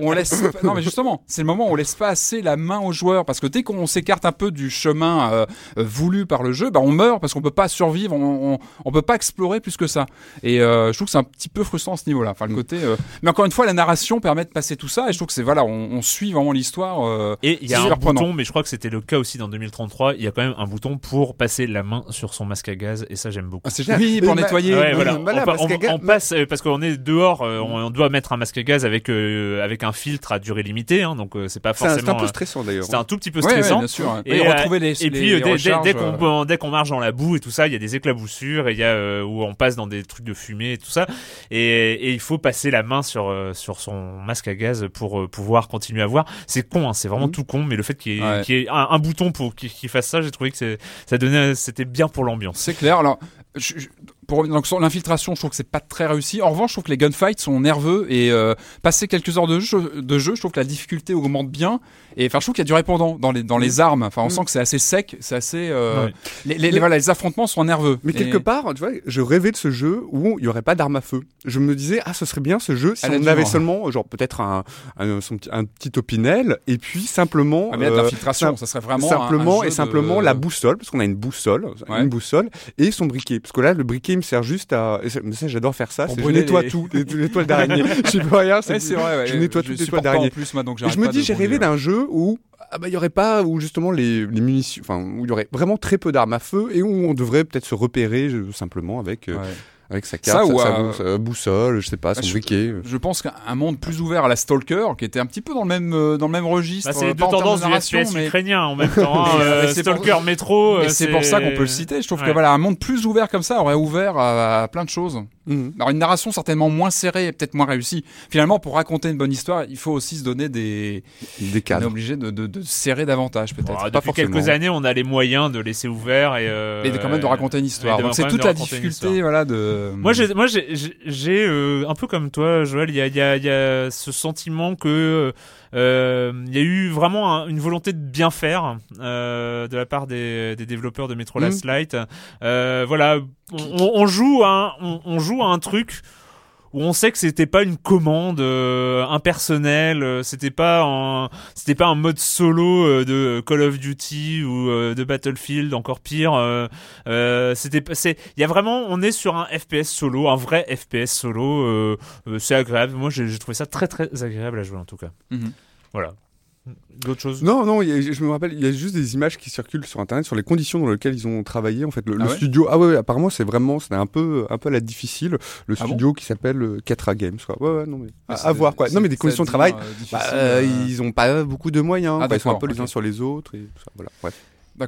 on laisse. Non, mais justement, c'est le moment où on laisse pas assez la main aux joueurs parce que dès qu'on s'écarte un peu du chemin euh, voulu par le jeu, bah on meurt parce qu'on peut pas survivre, on, on, on peut pas explorer plus que ça. Et euh, je trouve que c'est un petit peu frustrant à ce niveau-là. Enfin, le côté. euh, Mais encore une fois, la narration permet de passer tout ça et je trouve que c'est voilà, on, on suit vraiment l'histoire. euh, Et il y a un prenant. bouton, mais je crois que c'était le cas aussi dans 2033. Il y a quand même un bouton pour passer la main sur son masque à gaz, et ça j'aime beaucoup. Ah, c'est génial. Oui, pour nettoyer. Ouais, voilà. on, passe parce qu'on est dehors, euh, on, on doit mettre un masque à gaz avec euh, avec un filtre à durée limitée, hein, donc euh, c'est pas forcément. c'est un peu euh, stressant d'ailleurs c'est un tout petit peu Ouais, ouais, stressant. bien sûr. ouais. Et, Et, euh, retrouver les. Et les puis euh, dès, dès- recharges, dès euh, qu'on dès qu'on marche dans la boue et tout ça, il y a des éclaboussures et il y a euh, où on passe dans des trucs de fumée et tout ça. Et, et il faut passer la main sur euh, sur son masque à gaz pour euh, pouvoir continuer à voir. C'est con, hein, c'est vraiment Mhm. tout con, mais le fait qu'il y ait, Ouais. qu'il y ait un, un bouton pour qu'il fasse ça, j'ai trouvé que ça donnait c'était bien pour l'ambiance. C'est clair. Alors, je- je- pour donc, sur l'infiltration, je trouve que c'est pas très réussi. En revanche, je trouve que les gunfights sont nerveux et euh, passer quelques heures de jeu, de jeu, je trouve que la difficulté augmente bien. Et enfin, je trouve qu'il y a du répondant dans les dans les armes. Enfin, on Mm. sent que c'est assez sec, c'est assez. euh, Ouais. les, les, voilà, les affrontements sont nerveux. mais Et- quelque part, tu vois, je rêvais de ce jeu où il y aurait pas d'arme à feu. Je me disais, ah, ce serait bien ce jeu si on avait seulement, genre peut-être un, un, son un petit opinel et puis simplement, Ah, mais là, de euh, l'infiltration, ça serait vraiment simplement un, et simplement de- la boussole, parce qu'on a une boussole, Ouais. une boussole et son briquet. Parce que là, le briquet il me sert juste à, mais ça, j'adore faire ça. Je nettoie tout, les, les toiles d'araignée. Je sais pas rien. C'est vrai. Je nettoie toutes les toiles supporte pas d'araignée. je me dis, j'ai rêvé ouais. d'un jeu où ah bah il y aurait pas où justement les, les munitions, enfin où il y aurait vraiment très peu d'armes à feu et où on devrait peut-être se repérer euh, simplement avec euh, Ouais. avec sa carte, Ça, ou sa, boussole, je sais pas, son Bah, je- briquet. euh. Je pense qu'un monde plus ouvert à la Stalker, qui était un petit peu dans le même euh, dans le même registre. Bah, c'est euh, les deux tendances du narration, FPS mais- ukrainien en même temps. hein, euh, pour- Stalker euh, c'est pour ça qu'on peut le citer. Je trouve que Ouais. voilà, un monde plus ouvert comme ça aurait ouvert à, à plein de choses. Mhm. Alors une narration certainement moins serrée et peut-être moins réussie. Finalement, pour raconter une bonne histoire, il faut aussi se donner des. Des On est cadres. obligé de, de, de serrer davantage peut-être. Bon, pas depuis forcément. quelques années, on a les moyens de laisser ouvert et, euh, Et de, quand même de raconter une histoire. Donc c'est toute la difficulté, voilà, de. Moi, j'ai, moi, j'ai, j'ai- j'ai euh, un peu comme toi, Joël. Il y a, il y a, il y a ce sentiment que euh, il y a eu vraiment un- une volonté de bien faire euh, de la part des, des développeurs de Metro Last Light. Euh, voilà, on, on- on joue à un, on, on joue à un truc où on sait que c'était pas une commande euh, impersonnelle, euh, c'était pas un, c'était pas un mode solo euh, de Call of Duty ou de Battlefield, encore pire. c'était, pas- c'est, il y a vraiment, on est sur un FPS solo, un vrai FPS solo. c'est agréable. Moi, j'ai, j'ai trouvé ça très très agréable à jouer en tout cas. Mhm. Voilà. D'autres choses Non, non, a- je me rappelle, il y a juste des images qui circulent sur internet sur les conditions dans lesquelles ils ont travaillé. En fait, le, Ah le ouais studio. Ah ouais, ouais, apparemment, c'est vraiment, c'était un peu, un peu à la difficile. Le Ah studio qui s'appelle euh, Ketra Games, quoi. Ouais, ouais, non, mais. À, c'est- à voir, quoi. Non, mais des conditions de travail. euh, Bah, euh, euh, ils ont pas beaucoup de moyens. Ah, ils sont un peu les uns sur les autres et tout ça. Voilà. Bref.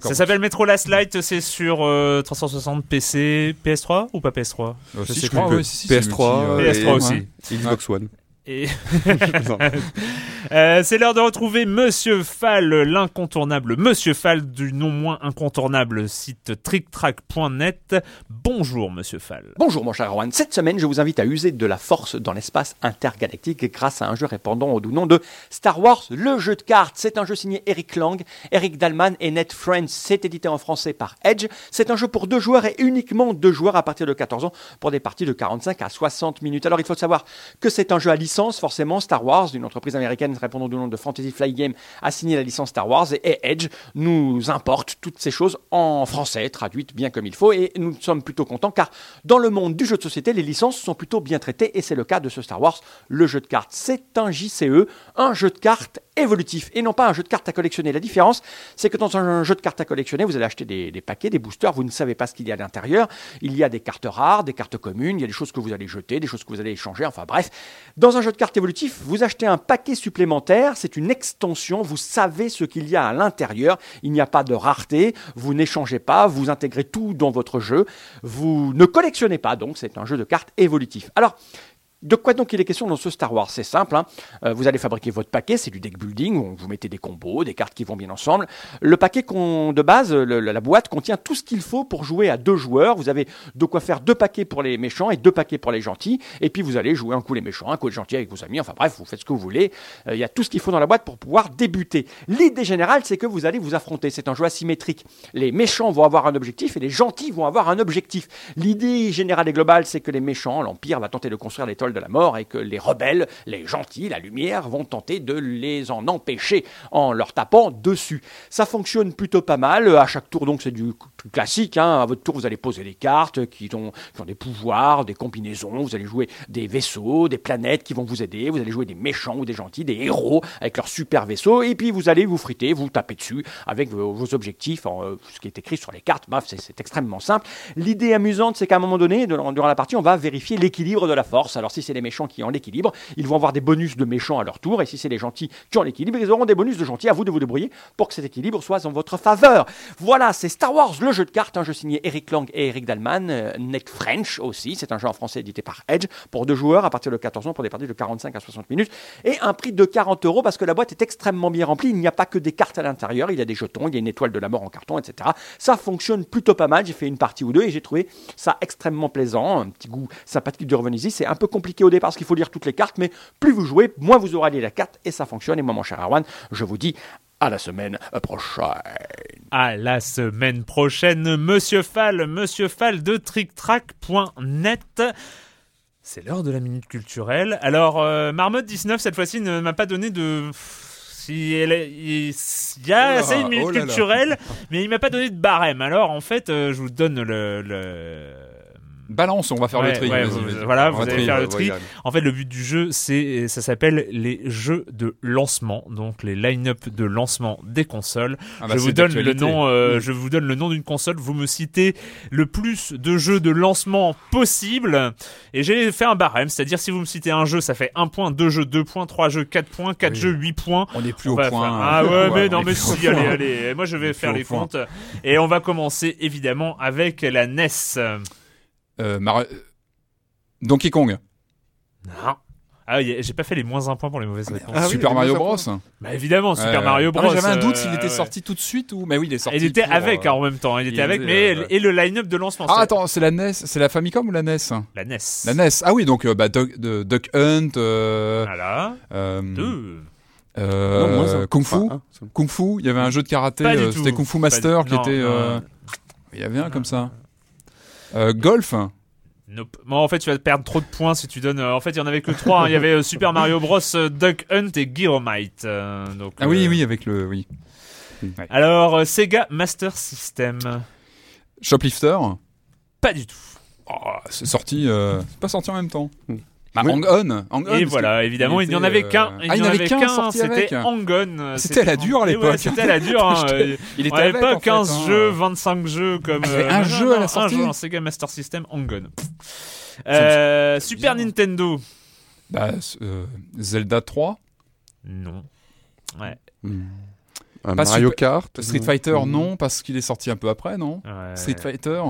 Ça s'appelle Metro Last Light, c'est sur euh, 360 PC, PS3 ou pas PS3 Euh, Je si, je crois, plus. ouais, si, si, c'est PS3, multi, euh, PS3 aussi. Xbox One. Et. Euh, c'est l'heure de retrouver Monsieur Fall, l'incontournable Monsieur Fall du non moins incontournable site tricktrack.net. Bonjour Monsieur Fall. Bonjour mon cher Erwan, cette semaine je vous invite à user de la force dans l'espace intergalactique grâce à un jeu répondant au doux nom de Star Wars, le jeu de cartes. C'est un jeu signé Eric Lang, Eric Dalman et Ned Friends. C'est édité en français par Edge. C'est un jeu pour deux joueurs et uniquement deux joueurs à partir de 14 ans pour des parties de 45 à 60 minutes. Alors il faut savoir que c'est un jeu à licence, forcément Star Wars, une entreprise américaine répondant au nom de Fantasy Flight Game a signé la licence Star Wars et Edge nous importe toutes ces choses en français, traduites bien comme il faut et nous sommes plutôt contents car dans le monde du jeu de société, les licences sont plutôt bien traitées et c'est le cas de ce Star Wars, le jeu de cartes. C'est un JCE, un jeu de cartes évolutif et non pas un jeu de cartes à collectionner. La différence, c'est que dans un jeu de cartes à collectionner, vous allez acheter des, des paquets, des boosters, vous ne savez pas ce qu'il y a à l'intérieur. Il y a des cartes rares, des cartes communes, il y a des choses que vous allez jeter, des choses que vous allez échanger, enfin bref. Dans un un jeu de cartes évolutif, vous achetez un paquet supplémentaire, c'est une extension, vous savez ce qu'il y a à l'intérieur, il n'y a pas de rareté, vous n'échangez pas, vous intégrez tout dans votre jeu, vous ne collectionnez pas, donc c'est un jeu de cartes évolutif. Alors, de quoi donc il est question dans ce Star Wars? C'est simple, hein. Euh, vous allez fabriquer votre paquet, c'est du deck building, où vous mettez des combos, des cartes qui vont bien ensemble. Le paquet de base, la boîte contient tout ce qu'il faut pour jouer à deux joueurs. Vous avez de quoi faire deux paquets pour les méchants et deux paquets pour les gentils. Et puis vous allez jouer un coup les méchants, un coup les gentils avec vos amis. Enfin bref, vous faites ce que vous voulez. Euh, Il y a tout ce qu'il faut dans la boîte pour pouvoir débuter. L'idée générale, c'est que vous allez vous affronter. C'est un jeu asymétrique. Les méchants vont avoir un objectif et les gentils vont avoir un objectif. L'idée générale et globale, c'est que les méchants, l'Empire va tenter de construire l'étoile de la mort et que les rebelles, les gentils, la lumière, vont tenter de les en empêcher en leur tapant dessus. Ça fonctionne plutôt pas mal. À chaque tour, donc, c'est du classique. hein. À votre tour, vous allez poser des cartes qui ont, qui ont des pouvoirs, des combinaisons. Vous allez jouer des vaisseaux, des planètes qui vont vous aider. Vous allez jouer des méchants ou des gentils, des héros avec leurs super vaisseaux. Et puis, vous allez vous friter, vous taper dessus avec vos, objectifs, euh, ce qui est écrit sur les cartes. Bref, c'est- extrêmement simple. L'idée amusante, c'est qu'à un moment donné, durant la partie, on va vérifier l'équilibre de la force. Alors, si c'est les méchants qui ont l'équilibre, ils vont avoir des bonus de méchants à leur tour. Et si c'est les gentils qui ont l'équilibre, ils auront des bonus de gentils. À vous de vous débrouiller pour que cet équilibre soit en votre faveur. Voilà, c'est Star Wars, le jeu de cartes, un jeu signé Eric Lang et Eric Dalman, euh, Neck French aussi. C'est un jeu en français édité par Edge pour deux joueurs à partir de 14 ans pour des parties de 45 à 60 minutes. Et un prix de 40 euros parce que la boîte est extrêmement bien remplie. Il n'y a pas que des cartes à l'intérieur, il y a des jetons, il y a une étoile de la mort en carton, etc. Ça fonctionne plutôt pas mal. J'ai fait une partie ou deux et j'ai trouvé ça extrêmement plaisant. Un petit goût sympathique de revenir ici. C'est un peu compliqué au départ parce qu'il faut lire toutes les cartes, mais plus vous jouez, moins vous aurez à lire la carte et ça fonctionne. Et moi, mon cher Arwan, je vous dis à la semaine prochaine. À la semaine prochaine, Monsieur Fall, Monsieur Fall de TrickTrack.net. C'est l'heure de la minute culturelle. Alors, euh, Marmotte 19, cette fois-ci, ne m'a pas donné de. Si elle est- il il y a Oh assez une minute oh là là. culturelle, mais il m'a pas donné de barème. Alors, en fait, euh, je vous donne le. le- Balance, on va faire le tri. ouais, vas-y, vous- vas-y. voilà, On vous va allez tri, faire le tri. ouais, En fait, le but du jeu, c'est ça s'appelle les jeux de lancement, donc les line-up de lancement des consoles. Ah bah, je vous donne le nom, euh, Mm. je vous donne le nom d'une console. Vous me citez le plus de jeux de lancement possible, et j'ai fait un barème, c'est-à-dire si vous me citez un jeu, ça fait un point, deux jeux, deux points, trois jeux, quatre points, quatre Oui. jeux, huit points. On est plus On au point. faire- Ah ouais, Ouais, mais on non, mais si, allez, point. allez. Moi, je vais faire les comptes, et on va commencer évidemment avec la NES. Euh, Mar- Donkey Kong. Non. Ah, j'ai pas fait les moins un point pour les mauvaises réponses. Ah Super Mario Bros. Bah évidemment, Super. Mario Non, Bros. J'avais un doute euh, s'il était ouais. sorti tout de suite ou. Mais oui, il est sorti. Il était pour, avec euh, hein, en même temps. Il était il avec, était, mais euh, et le line-up de lancement. Ah c'est- attends, c'est la NES, c'est la Famicom ou la NES La NES. La NES. Ah oui, donc euh, bah, Duck, de- Duck Hunt. euh, Voilà. euh, Deux. euh, Non, moins un. Kung Fu. Enfin, un, c'est- Kung Fu. Il y avait un jeu de karaté. Pas du euh, tout. C'était Kung Fu Master du- qui non, était. euh, Il y avait un comme ça. Euh, golf. Nope. Bon, en fait, tu vas perdre trop de points si tu donnes. euh, en fait, il y en avait que trois. hein. Il y avait euh, Super Mario Bros, Duck Hunt et Gyromite. euh, donc, Ah oui, euh, oui, avec le. Oui. Alors, euh, Sega Master System. Shoplifter. Pas du tout. Oh, c'est sorti. euh, C'est pas sorti en même temps. Bah, Oui. Hang On. Hang On, Et voilà, que évidemment, il n'y en était, avait euh, qu'un. Ah, Il n'y en en avait avait qu'un C'était avec. Angon. euh, C'était à la dure, à l'époque. ouais, C'était à la dure. hein, euh, Il était On avait avec, pas en fait, 15 hein. jeux, 25 jeux comme. Ah, il y avait euh, un non, jeu non, à la sortie Un jeu en Sega Master System, Angon. Euh, Super bizarre. Nintendo. Bah, euh, Zelda 3. Non. Ouais. Hmm. Un Pas Mario Super- Kart. Street non. Fighter, Hmm. non, parce qu'il est sorti un peu après, non? Ouais. Street Fighter.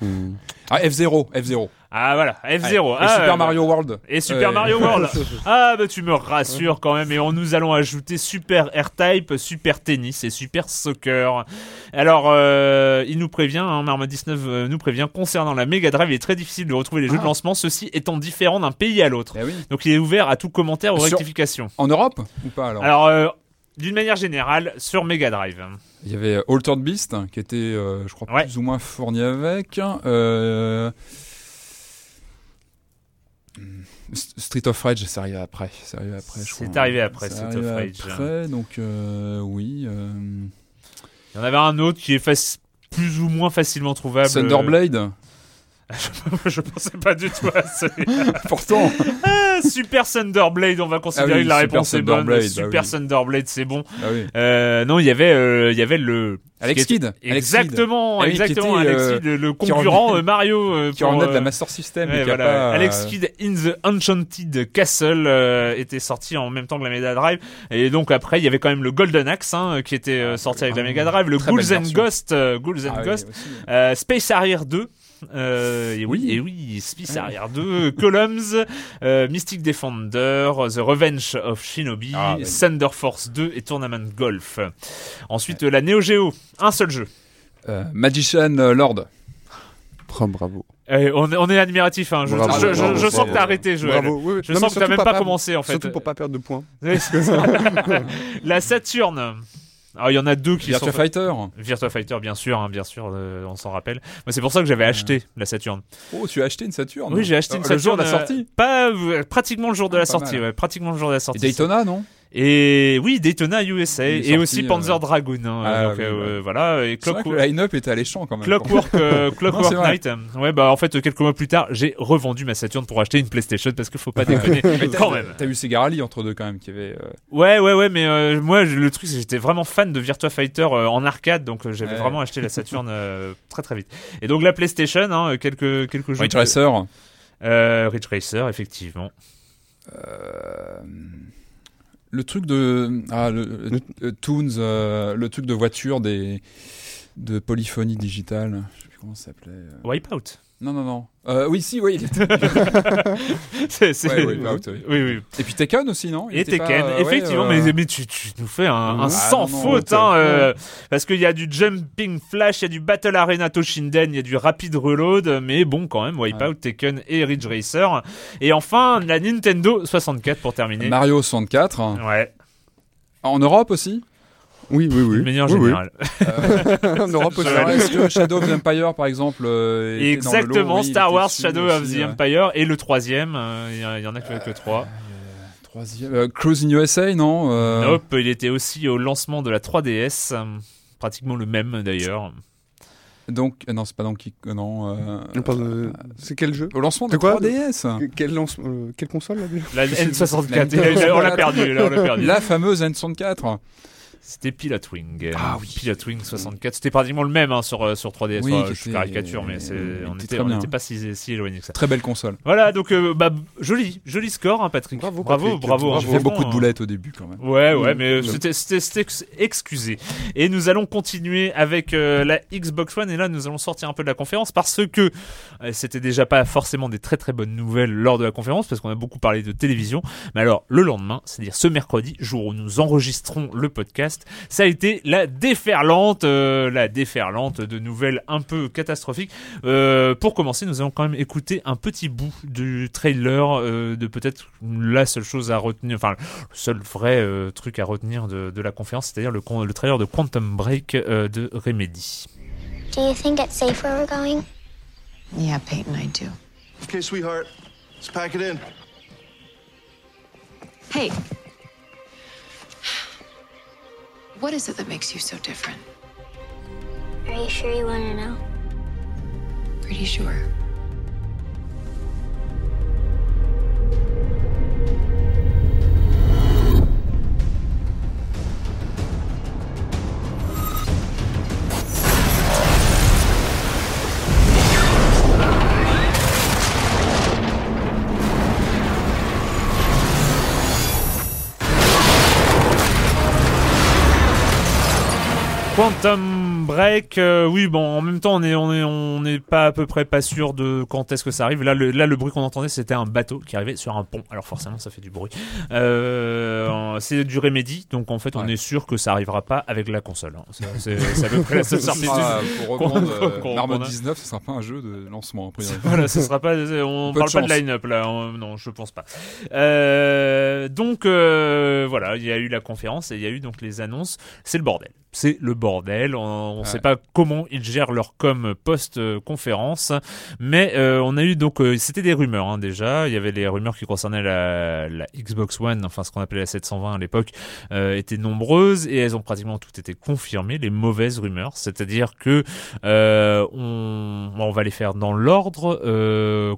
Hmm. Ah, F0, F0. Ah voilà, F0. Et ah, Super ouais, Mario World. Et Super Mario World. Ah bah tu me rassures quand même. Et on nous allons ajouter Super R-Type, Super Tennis et Super Soccer. Alors euh, il nous prévient, hein, Marmot 19 euh, nous prévient concernant la Mega Drive, il est très difficile de retrouver les jeux de Ah. lancement, ceci étant différent d'un pays à l'autre. Eh oui. Donc il est ouvert à tout commentaire ou Sur- rectification. En Europe ou pas alors? Alors euh, d'une manière générale sur Mega Drive. Il y avait Altered Beast qui était, euh, je crois, Ouais. plus ou moins fourni avec. Euh... Street of Rage, c'est arrivé après. C'est arrivé après, je C'est arrivé après, Street arrivé of Rage. Après, donc euh, oui. euh, Il y en avait un autre qui est faci- plus ou moins facilement trouvable. Thunderblade. je pensais pas du tout à celui Pourtant. Ah, Super Thunderblade, on va considérer Ah oui, que la Super réponse est bonne. Bah Super oui. Thunderblade, c'est bon. Ah oui. Euh, non, il y avait, euh, il y avait le Alex Kidd. Alex Exactement. Ah qui exactement. était, Alex euh, Kidd, le, qui concurrent euh, Mario. euh, qui pour, revenait de la euh, Master System. ouais, et qui a voilà. pas, euh, Alex Kidd in the Enchanted Castle euh, était sorti en même temps que la Mega Drive. Et donc après, il y avait quand même le Golden Axe hein, qui était euh, sorti avec la Mega Drive, le Ah, Ghouls and. Ghost, euh, Ghouls and Ah Ghost, euh, Space Harrier 2. Euh, et oui, et oui, Space Harrier 2, Columns, euh, Mystic Defender, The Revenge of Shinobi, Ah. Thunder Force 2 et Tournament Golf. Ensuite, la Neo Geo, un seul jeu. euh, Magician euh, Lord. Oh, bravo. Eh, on, est- on est admiratif, hein. je, Bravo, je- je- bravo, je sens bravo. que t'as arrêté, Joël. Bravo, oui, oui. Je Non, sens que t'as même pas, commencé en fait. Surtout pour pas perdre de points. La Saturne. Alors il y en a deux qui Virtua sont Fighter. Virtua Fighter, bien sûr, hein, bien sûr, euh, on s'en rappelle. C'est pour ça que j'avais acheté la Saturne. Oh, tu as acheté une Saturn Oui, j'ai acheté une Euh, Saturne. Le jour de la euh, sortie Pas pratiquement le jour de la pas sortie. Ouais, pratiquement le jour de la Et sortie. Daytona, non? Et oui, Daytona USA et sorti, aussi Panzer euh, Dragoon. hein, Ah, donc oui, euh, ouais. voilà. Et C'est vrai que Clockwork- le line-up était alléchant quand même. Clockwork, euh, Non, Clockwork. Knight. Ouais, bah en fait, quelques mois plus tard, j'ai revendu ma Saturn pour acheter une PlayStation parce qu'il faut pas déconner Mais quand même. T'as eu Segarali entre deux quand même qui avait. euh, Ouais, ouais, ouais, mais euh, moi, le truc, c'est que j'étais vraiment fan de Virtua Fighter euh, en arcade, donc euh, j'avais Ouais. vraiment acheté la Saturn euh, très très vite. Et donc la PlayStation, hein, quelques quelques jeux. Ridge Racer. Euh, Ridge Racer, effectivement. Euh, le truc de ah le, le- euh, Toons euh, le truc de voiture des de polyphonie digitale je sais plus comment ça s'appelait euh. Wipeout. Non non non Euh, oui si oui il était- c'est, c'est- Ouais, Wipeout, oui. oui, oui. et puis Tekken aussi non? Il Et était pas, Tekken, euh, ouais, effectivement, euh, mais, mais tu, tu nous fais un, un Ah, sans non, faute, ouais, hein, ouais. parce qu'il y a du Jumping Flash, il y a du Battle Arena Toshinden, il y a du Rapid Reload, mais bon, quand même, Wipeout, Tekken et Ridge Racer. Et enfin, la Nintendo 64 pour terminer. Mario 64 Ouais, en Europe aussi? Oui, oui, oui. de manière Oui, oui. générale. en Europe est-ce que Shadow of the Empire par exemple euh, lot Exactement, Oui, Star Wars Shadow of the ouais. Empire et le troisième, euh, il y il y, en a que, que trois. Troisième euh, Cruising USA non euh, Nope, il était aussi au lancement de la 3DS, euh, pratiquement le même d'ailleurs. donc euh, non c'est pas Donkey euh, non euh, de- C'est quel jeu? au lancement de C'est quoi? 3DS Que- quel lance- euh, Quelle console là La N64, et on l'a perdu, là, on l'a perdu. La fameuse N64. C'était Pilot Wing. Ah oui. Pilot Wing 64. C'était pratiquement le même hein, sur, euh, sur 3DS. Oui, Enfin, je caricature, mais c'est, il on n'était pas si, si éloigné que ça. Très belle console. Voilà, donc euh, bah, joli, joli score, hein, Patrick. Bravo, bravo, Patrick. bravo. hein, J'ai fait beaucoup de boulettes au début quand même. Ouais, ouais, mais euh, c'était, c'était, c'était ex- excusé. Et nous allons continuer avec euh, la Xbox One. Et là, nous allons sortir un peu de la conférence parce que euh, c'était déjà pas forcément des très très bonnes nouvelles lors de la conférence parce qu'on a beaucoup parlé de télévision. Mais alors, le lendemain, c'est-à-dire ce mercredi, jour où nous enregistrons le podcast, ça a été la déferlante, euh, la déferlante de nouvelles un peu catastrophiques. Euh, pour commencer, nous allons quand même écouter un petit bout du trailer euh, de peut-être la seule chose à retenir, enfin le seul vrai euh, truc à retenir de, de la conférence, c'est-à-dire le, le trailer de Quantum Break euh, de Remedy. Do you think it's safe where we're going? Yeah, Peyton, I do. Okay, sweetheart, let's pack it in. Hey. What is it that makes you so different? Are you sure you want to know? Pretty sure. Quantum Break, euh, oui, bon, en même temps, on est, on est, on n'est pas à peu près pas sûr de quand est-ce que ça arrive. Là, le, là, le bruit qu'on entendait, c'était un bateau qui arrivait sur un pont. Alors forcément, ça fait du bruit. Euh, c'est du Remedy, donc en fait, on est sûr que ça arrivera pas avec la console. hein. C'est, à peu près la seule Ce certitude. sera, pour reprendre euh. 19, ce sera pas un jeu de lancement. a priori. Voilà, ce sera pas. On Peu de parle pas de line-up là. on- non, je pense pas. Euh, donc euh, voilà, il y a eu la conférence et il y a eu donc les annonces. C'est le bordel. C'est le bordel. On ne sait pas comment ils gèrent leur com post-conférence. Mais euh, on a eu donc, euh, c'était des rumeurs hein, déjà. Il y avait les rumeurs qui concernaient la, la Xbox One, enfin ce qu'on appelait la 720 à l'époque, euh, étaient nombreuses et elles ont pratiquement toutes été confirmées. Les mauvaises rumeurs, c'est-à-dire que on, on va les faire dans l'ordre.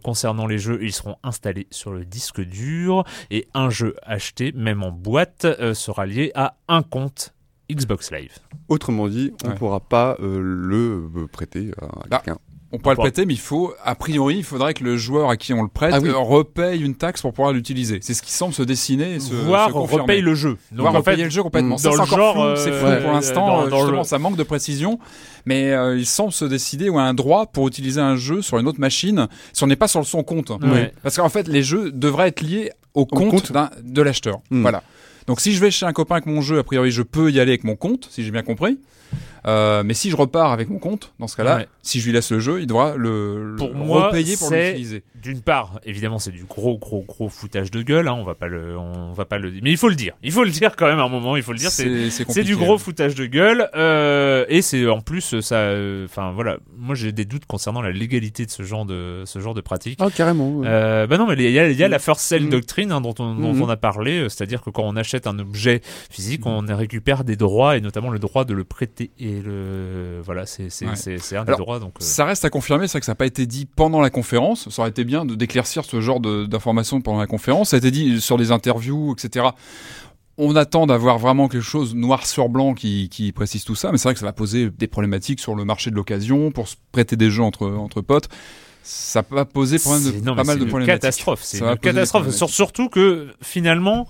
Concernant les jeux, ils seront installés sur le disque dur et un jeu acheté, même en boîte, sera lié à un compte Xbox Live. Autrement dit, on ne Ouais. pourra pas euh, le euh, prêter à Bah, quelqu'un. On pourrait le pourra- prêter, mais il faut, a priori, il faudrait que le joueur à qui on le prête Ah oui. euh, repaye une taxe pour pouvoir l'utiliser. C'est ce qui semble se dessiner se, Voire se confirmer. repaye le jeu. Donc, Voire en repayer fait, le jeu complètement. dans Ça, c'est le encore genre, euh, c'est flou ouais, pour l'instant. dans- dans justement, le- ça manque de précision. Mais euh, il semble se décider ou un droit pour utiliser un jeu sur une autre machine si on n'est pas sur son compte. Ouais. Parce qu'en fait, les jeux devraient être liés au compte, de l'acheteur. Hmm. Voilà. Donc si je vais chez un copain avec mon jeu, a priori, je peux y aller avec mon compte, si j'ai bien compris. Euh, mais si je repars avec mon compte, dans ce cas-là, Ouais. si je lui laisse le jeu, il devra le, le Pour moi, repayer pour l'utiliser. d'une part, évidemment, c'est du gros, gros, gros foutage de gueule. Hein, on va pas le, on va pas le, mais il faut le dire. Il faut le dire quand même à un moment. Il faut le dire. C'est, du gros hein. foutage de gueule. Euh, et c'est en plus ça. euh, Enfin voilà, moi j'ai des doutes concernant la légalité de ce genre de, ce genre de pratique. Ah, carrément. ouais. Euh, bah non, mais il y a, il y a la first sell Mm. doctrine hein, dont, on, dont Mhm. on a parlé, c'est-à-dire que quand on achète un objet physique, on récupère des droits et notamment le droit de le prêter. Et le voilà, c'est c'est Ouais. c'est c'est un des droits. Donc euh, Ça reste à confirmer, c'est vrai que ça n'a pas été dit pendant la conférence. Ça aurait été bien de d'éclaircir ce genre d'informations pendant la conférence. Ça a été dit sur des interviews, etc. On attend d'avoir vraiment quelque chose noir sur blanc qui, qui précise tout ça, mais c'est vrai que ça va poser des problématiques sur le marché de l'occasion, pour se prêter des jeux entre, entre potes. Ça va poser problème de, C'est- non, pas mal c'est de une problématiques. catastrophe. C'est une catastrophe. surtout que finalement,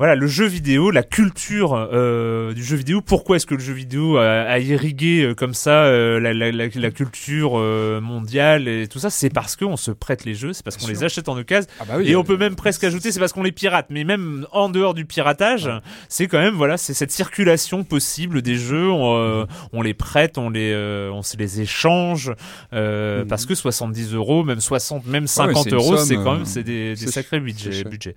voilà, le jeu vidéo, la culture euh, du jeu vidéo. Pourquoi est-ce que le jeu vidéo a, a irrigué euh, comme ça euh, la, la, la, la culture euh, mondiale et tout ça? C'est parce qu'on se prête les jeux, c'est parce qu'on les achète en occasion. Ah bah oui, et euh, on peut même presque ajouter, c'est parce qu'on les pirate. Mais même en dehors du piratage, c'est quand même voilà, c'est cette circulation possible des jeux. On, euh, on les prête, on les, euh, on se les échange euh, parce que 70 euros, même 60, même 50 Mhm. c'est une euros, c'est quand euh, même c'est des, des sacrés budgets.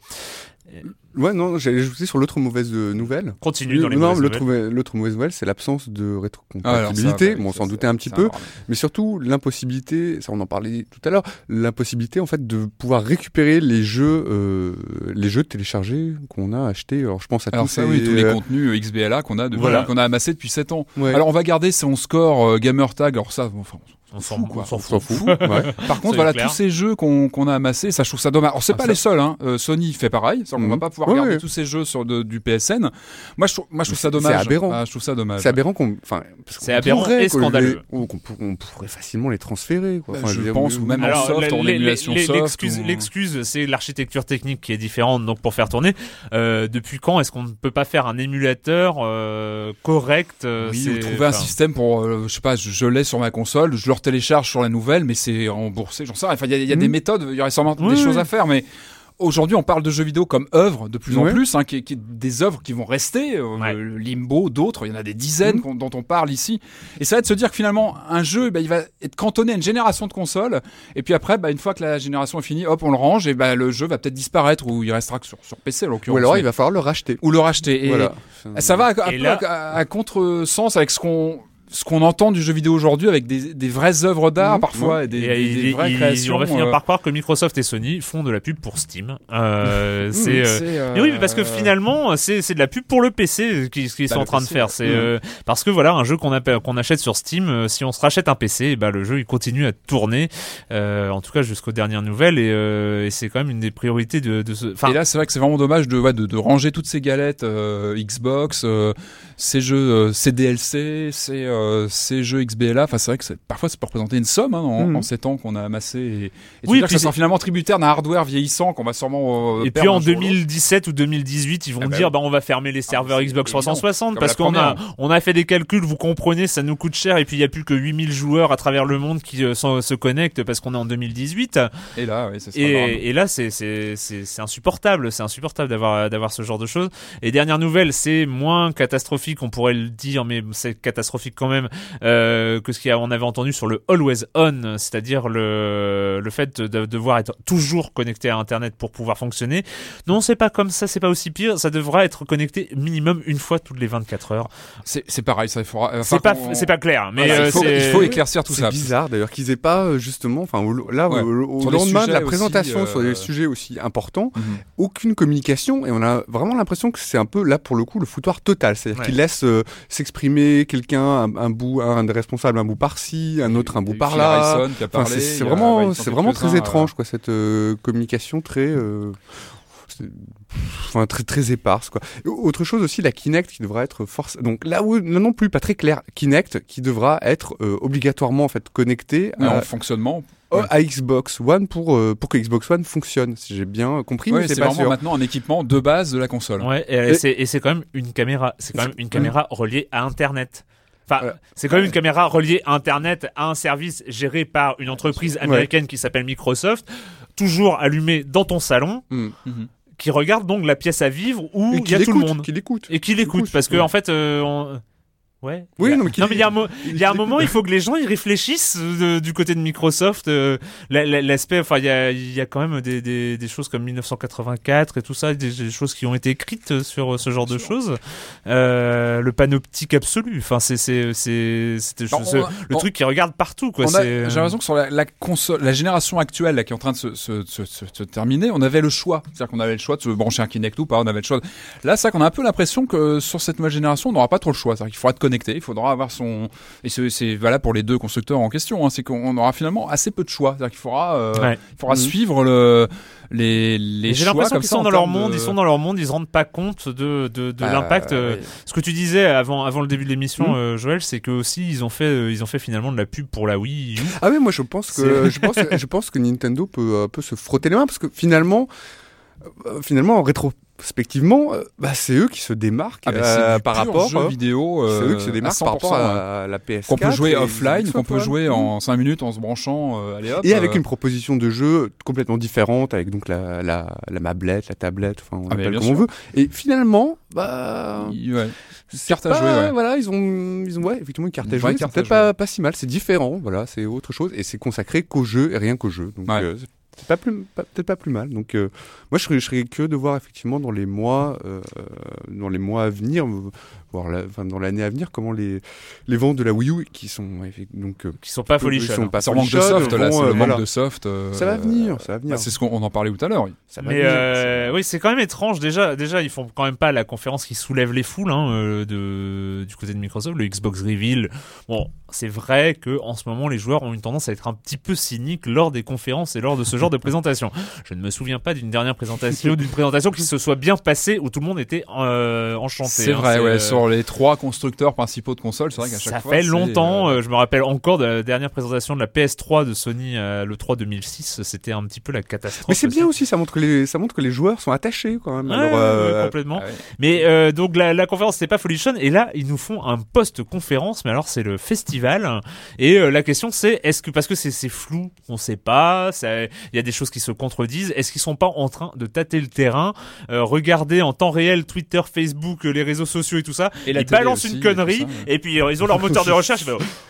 Ouais, non, j'allais ajouter sur l'autre mauvaise euh, nouvelle. Continue dans les non, mauvaises l'autre mauvaise- l'autre mauvaise nouvelle, c'est l'absence de Ah, rétrocompatibilité. oui, bon, on s'en doutait un petit peu, mais surtout l'impossibilité, ça on en parlait tout à l'heure, l'impossibilité en fait de pouvoir récupérer les jeux, euh, les jeux téléchargés qu'on a achetés. Alors je pense à Alors tous ça, ces, oui, tous les euh, contenus euh, XBLA qu'on a, Voilà. qu'on a amassé depuis 7 ans. Ouais. Alors on va garder son score euh, gamer tag. Alors ça, bon, enfin, On s'en fout, quoi. on s'en on s'en fout. fout. ouais. Par contre, C'est voilà, clair. tous ces jeux qu'on qu'on a amassés, ça je trouve ça dommage. Alors c'est Ah, pas ça- les seuls, hein. Euh, Sony fait pareil, on Mhm. va pas pouvoir Ouais, garder ouais. tous ces jeux sur de- du PSN. Moi je trouve, moi je trouve ça C'est dommage. aberrant. Ah, je trouve ça dommage. C'est aberrant qu'on, enfin, C'est aberrant et scandaleux. les- qu'on pour- on pourrait facilement les transférer. Quoi. Bah, Enfin, je pense, ou même en Alors, soft, la- en émulation soft. l'excuse, c'est l'architecture technique qui est différente. Donc pour faire tourner, euh, depuis quand est-ce qu'on ne peut pas faire un émulateur euh, correct Oui, c'est- ou trouver un système pour, je sais pas, je, je l'ai sur ma console, je le télécharge sur la nouvelle, mais c'est remboursé, j'en sais rien. Enfin, il y a, il y a des Mhm. méthodes, il y aurait sûrement Oui, des choses oui. à faire, mais aujourd'hui, on parle de jeux vidéo comme œuvres de plus en plus, hein, qui, qui des œuvres qui vont rester, euh, Ouais. Limbo, d'autres, il y en a des dizaines qu'on- dont on parle ici. Et ça va être de se dire que finalement, un jeu, bah, il va être cantonné à une génération de consoles, et puis après, bah, une fois que la génération est finie, hop, on le range, et bah, le jeu va peut-être disparaître, ou il restera que sur, sur PC, en l'occurrence. Ou alors mais- il va falloir le racheter. ou le racheter. Et Voilà. ça va à, Et peu là- à, à contre-sens avec ce qu'on ce qu'on entend du jeu vidéo aujourd'hui avec des, des vraies œuvres d'art Mhm. parfois et des, Et des- des vraies il- créations. on va finir euh, par croire que Microsoft et Sony font de la pub pour Steam. Euh, c'est, euh, euh, oui, mais parce que finalement, c'est de la pub pour le PC qu'ils Bah, sont en train de faire. C'est euh, parce que voilà, un jeu qu'on achète sur Steam, euh, si on se rachète un PC, eh ben le jeu il continue à tourner, euh, en tout cas jusqu'aux dernières nouvelles, et, euh, et c'est quand même une des priorités de, de ce. Enfin, et là, c'est vrai que c'est vraiment dommage de, ouais, de, de ranger toutes ces galettes euh, Xbox, euh, ces jeux, euh, ces DLC, ces, euh, ces jeux XBLA. Enfin, c'est vrai que parfois ça peut représenter une somme hein, en, Mhm. en ces temps qu'on a amassé. Et, Oui, puis que ça sera finalement tributaire d'un hardware vieillissant qu'on va sûrement. euh, Et puis en un jour ou l'autre. 2017 ou 2018, ils vont Ah bah dire oui. bah on va fermer les serveurs c'est Xbox évident. 360 Comme parce qu'on a on a fait des calculs, vous comprenez, ça nous coûte cher et puis il y a plus que 8000 joueurs à travers le monde qui euh, se connectent parce qu'on est en 2018 Et là, oui, ça et, et là c'est insupportable, c'est insupportable d'avoir d'avoir ce genre de choses. Et dernière nouvelle, c'est moins catastrophique, on pourrait le dire mais c'est catastrophique quand même euh, que ce qu'on avait entendu sur le Always On, c'est-à-dire le, le fait de devoir être toujours connecté à Internet pour pouvoir fonctionner. Non, c'est pas comme ça, c'est pas aussi pire. Ça devra être connecté minimum une fois toutes les 24 heures. C'est c'est pareil, ça il faudra. C'est pas, c'est pas clair, mais Voilà, euh, il, faut, c'est- il faut éclaircir tout C'est ça. bizarre d'ailleurs qu'ils aient pas euh, justement, enfin au- là Ouais. au, au lendemain de la présentation aussi, sur euh, des sujets aussi importants, Mhm. aucune communication et on a vraiment l'impression que c'est un peu là pour le coup le foutoir total, c'est-à-dire Ouais. qu'ils laissent euh, s'exprimer quelqu'un un, un bout, un des responsables un bout par-ci, un autre un bout eu par Phil là. Harrison qui a Enfin, c'est vraiment, c'est vraiment très étrange quoi cette euh, communication très. euh, Enfin, très très éparse quoi. Et Autre chose aussi, la Kinect qui devra être force. Donc là où là non plus pas très clair, Kinect qui devra être euh, obligatoirement en fait connecté à, en fonctionnement. Oh, à Xbox One pour, euh, pour que Xbox One fonctionne, si j'ai bien compris, Ouais, mais c'est vraiment sûr. maintenant un équipement de base de la console. Ouais, et, Et- c'est et c'est quand même une caméra, c'est quand même une caméra reliée à Internet. Enfin, Voilà. c'est quand même une caméra reliée à Internet à un service géré par une entreprise américaine qui s'appelle Microsoft, toujours allumée dans ton salon, Mm. Mhm. qui regarde donc la pièce à vivre où il qui y a tout le l'écoute, monde qui l'écoute. et qui l'écoute Écoute, parce que ouais. en fait, euh, on- Ouais. Oui, Il y a- non, mais il y a un, mo- il y a un qu'il moment, il faut que les gens ils réfléchissent euh, du côté de Microsoft. euh, la- la- L'aspect, enfin, il y a, il y a quand même des, des, des choses comme 1984 et tout ça, des, des choses qui ont été écrites sur ce genre de choses. Euh, le panoptique absolu. Enfin, c'est le on- truc qui regarde partout J'ai l'impression que sur la, la console, la génération actuelle là, qui est en train de se, se, se, se- se terminer, on avait le choix. C'est-à-dire qu'on avait le choix de se brancher un Kinect ou pas, on avait le choix. de- Là, c'est qu'on a un peu l'impression que sur cette nouvelle génération, on n'aura pas trop le choix. C'est-à-dire qu'il faudra être connecté, il faudra avoir son. Et c'est- valable pour les deux constructeurs en question. hein, c'est qu'on aura finalement assez peu de choix. C'est-à-dire qu'il faudra, euh, Ouais. il faudra Mhm. suivre le, les, les J'ai l'impression qu'ils sont dans leur monde, de- ils sont dans leur monde, ils se rendent pas compte de, de, de Bah, l'impact. euh, ouais. Ce que tu disais avant, avant le début de l'émission, Mhm. euh, Joël, c'est que aussi ils ont fait, ils ont fait finalement de la pub pour la Wii U. Ah oui, moi je pense que je pense, je pense que Nintendo peut, peut se frotter les mains parce que finalement, finalement en rétrospectivement, euh, bah, c'est eux qui se démarquent Ah, bah, euh, par rapport. jeu euh, vidéo. c'est eux qui se euh, démarquent par rapport 100%, à la PS4. Qu'on peut jouer offline, qu'on peut jouer en 5 minutes en se branchant, allez hop. Et avec une proposition de jeu complètement différente, avec donc la, la, la mablette, la tablette, enfin on Ah, appelle comme on sûr. veut. Et finalement, bah, ouais. Carte à jouer, ouais. Voilà, ils ont, ils ont ouais, effectivement une carte à jouer. C'est peut-être pas, pas si mal. C'est différent. Voilà, c'est autre chose et c'est consacré qu'au jeu et rien qu'au jeu. Donc Ouais. C'est- c'est pas plus, pas- peut-être pas plus mal. Donc euh, moi je serais, je serais curieux de voir effectivement dans les mois, euh, dans les mois à venir, voire la- enfin, dans l'année à venir, comment les les ventes de la Wii U qui sont donc euh, Qui sont pas folichonnes, sont hein. pas manque de soft, là, c'est euh, le manque voilà. de soft. euh, Ça va venir, ça va venir. bah, c'est ce qu'on on en parlait tout à l'heure. Ça va Mais venir. euh, oui, c'est quand même étrange. Déjà, déjà, ils font quand même pas la conférence qui soulève les foules hein, de du côté de Microsoft, le Xbox Reveal. Bon, c'est vrai que en ce moment, les joueurs ont une tendance à être un petit peu cyniques lors des conférences et lors de ce genre de présentation. Je ne me souviens pas d'une dernière présentation, d'une présentation qui se soit bien passée où tout le monde était euh, enchanté. C'est hein. vrai, ouais, euh, sur les trois constructeurs principaux de consoles, c'est vrai qu'à chaque ça fois. fait c'est, longtemps. euh, je me rappelle encore de la dernière présentation de la PS3 de Sony, le 3 2006. C'était un petit peu la catastrophe. Mais c'est bien aussi, ça montre que les, ça montre que les joueurs sont attachés quand même. Ouais, Alors, ouais, ouais, complètement. ah ouais. Mais donc la, la conférence c'était pas folichonne et là ils nous font un post-conférence mais alors c'est le festival et la question c'est est-ce que parce que c'est flou on sait pas ça- il y a des choses qui se contredisent. Est-ce qu'ils sont pas en train de tâter le terrain? Euh, regarder en temps réel Twitter Facebook euh, les réseaux sociaux et tout ça. Et ils balancent aussi, une et connerie ça, ouais. et puis euh, ils ont leur moteur de recherche.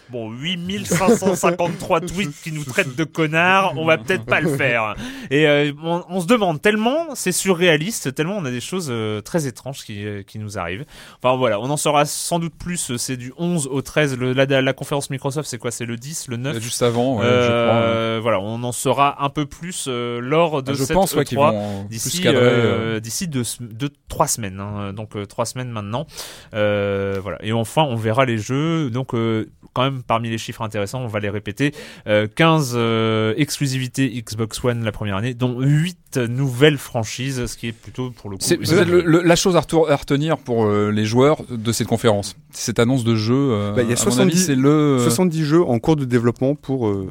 Bon 8553 tweets qui nous traitent de connards on va peut-être pas le faire. Et euh, on, on se demande tellement c'est surréaliste tellement on a des choses très étranges qui, qui nous arrivent. Enfin voilà on en saura sans doute plus c'est du 11 au 13 le, la, la conférence Microsoft c'est quoi? C'est le 10 le 9 Juste avant, ouais, Euh, voilà on en saura un peu plus euh, lors de Ah, je cette pense, ouais, E3 qu'ils vont plus d'ici euh, euh. d'ici deux, deux trois semaines hein, donc euh, trois semaines maintenant euh, voilà et enfin on verra les jeux donc euh, quand même parmi les chiffres intéressants on va les répéter euh, 15 euh, exclusivités Xbox One la première année dont 8 nouvelles franchises ce qui est plutôt pour le coup C'est c'est peut-être le- le- la chose à, retour- à retenir pour euh, les joueurs de cette conférence. Cette annonce de jeu, euh, Bah, il y a à mon 70, avis, c'est le 70 jeux en cours de développement pour, euh,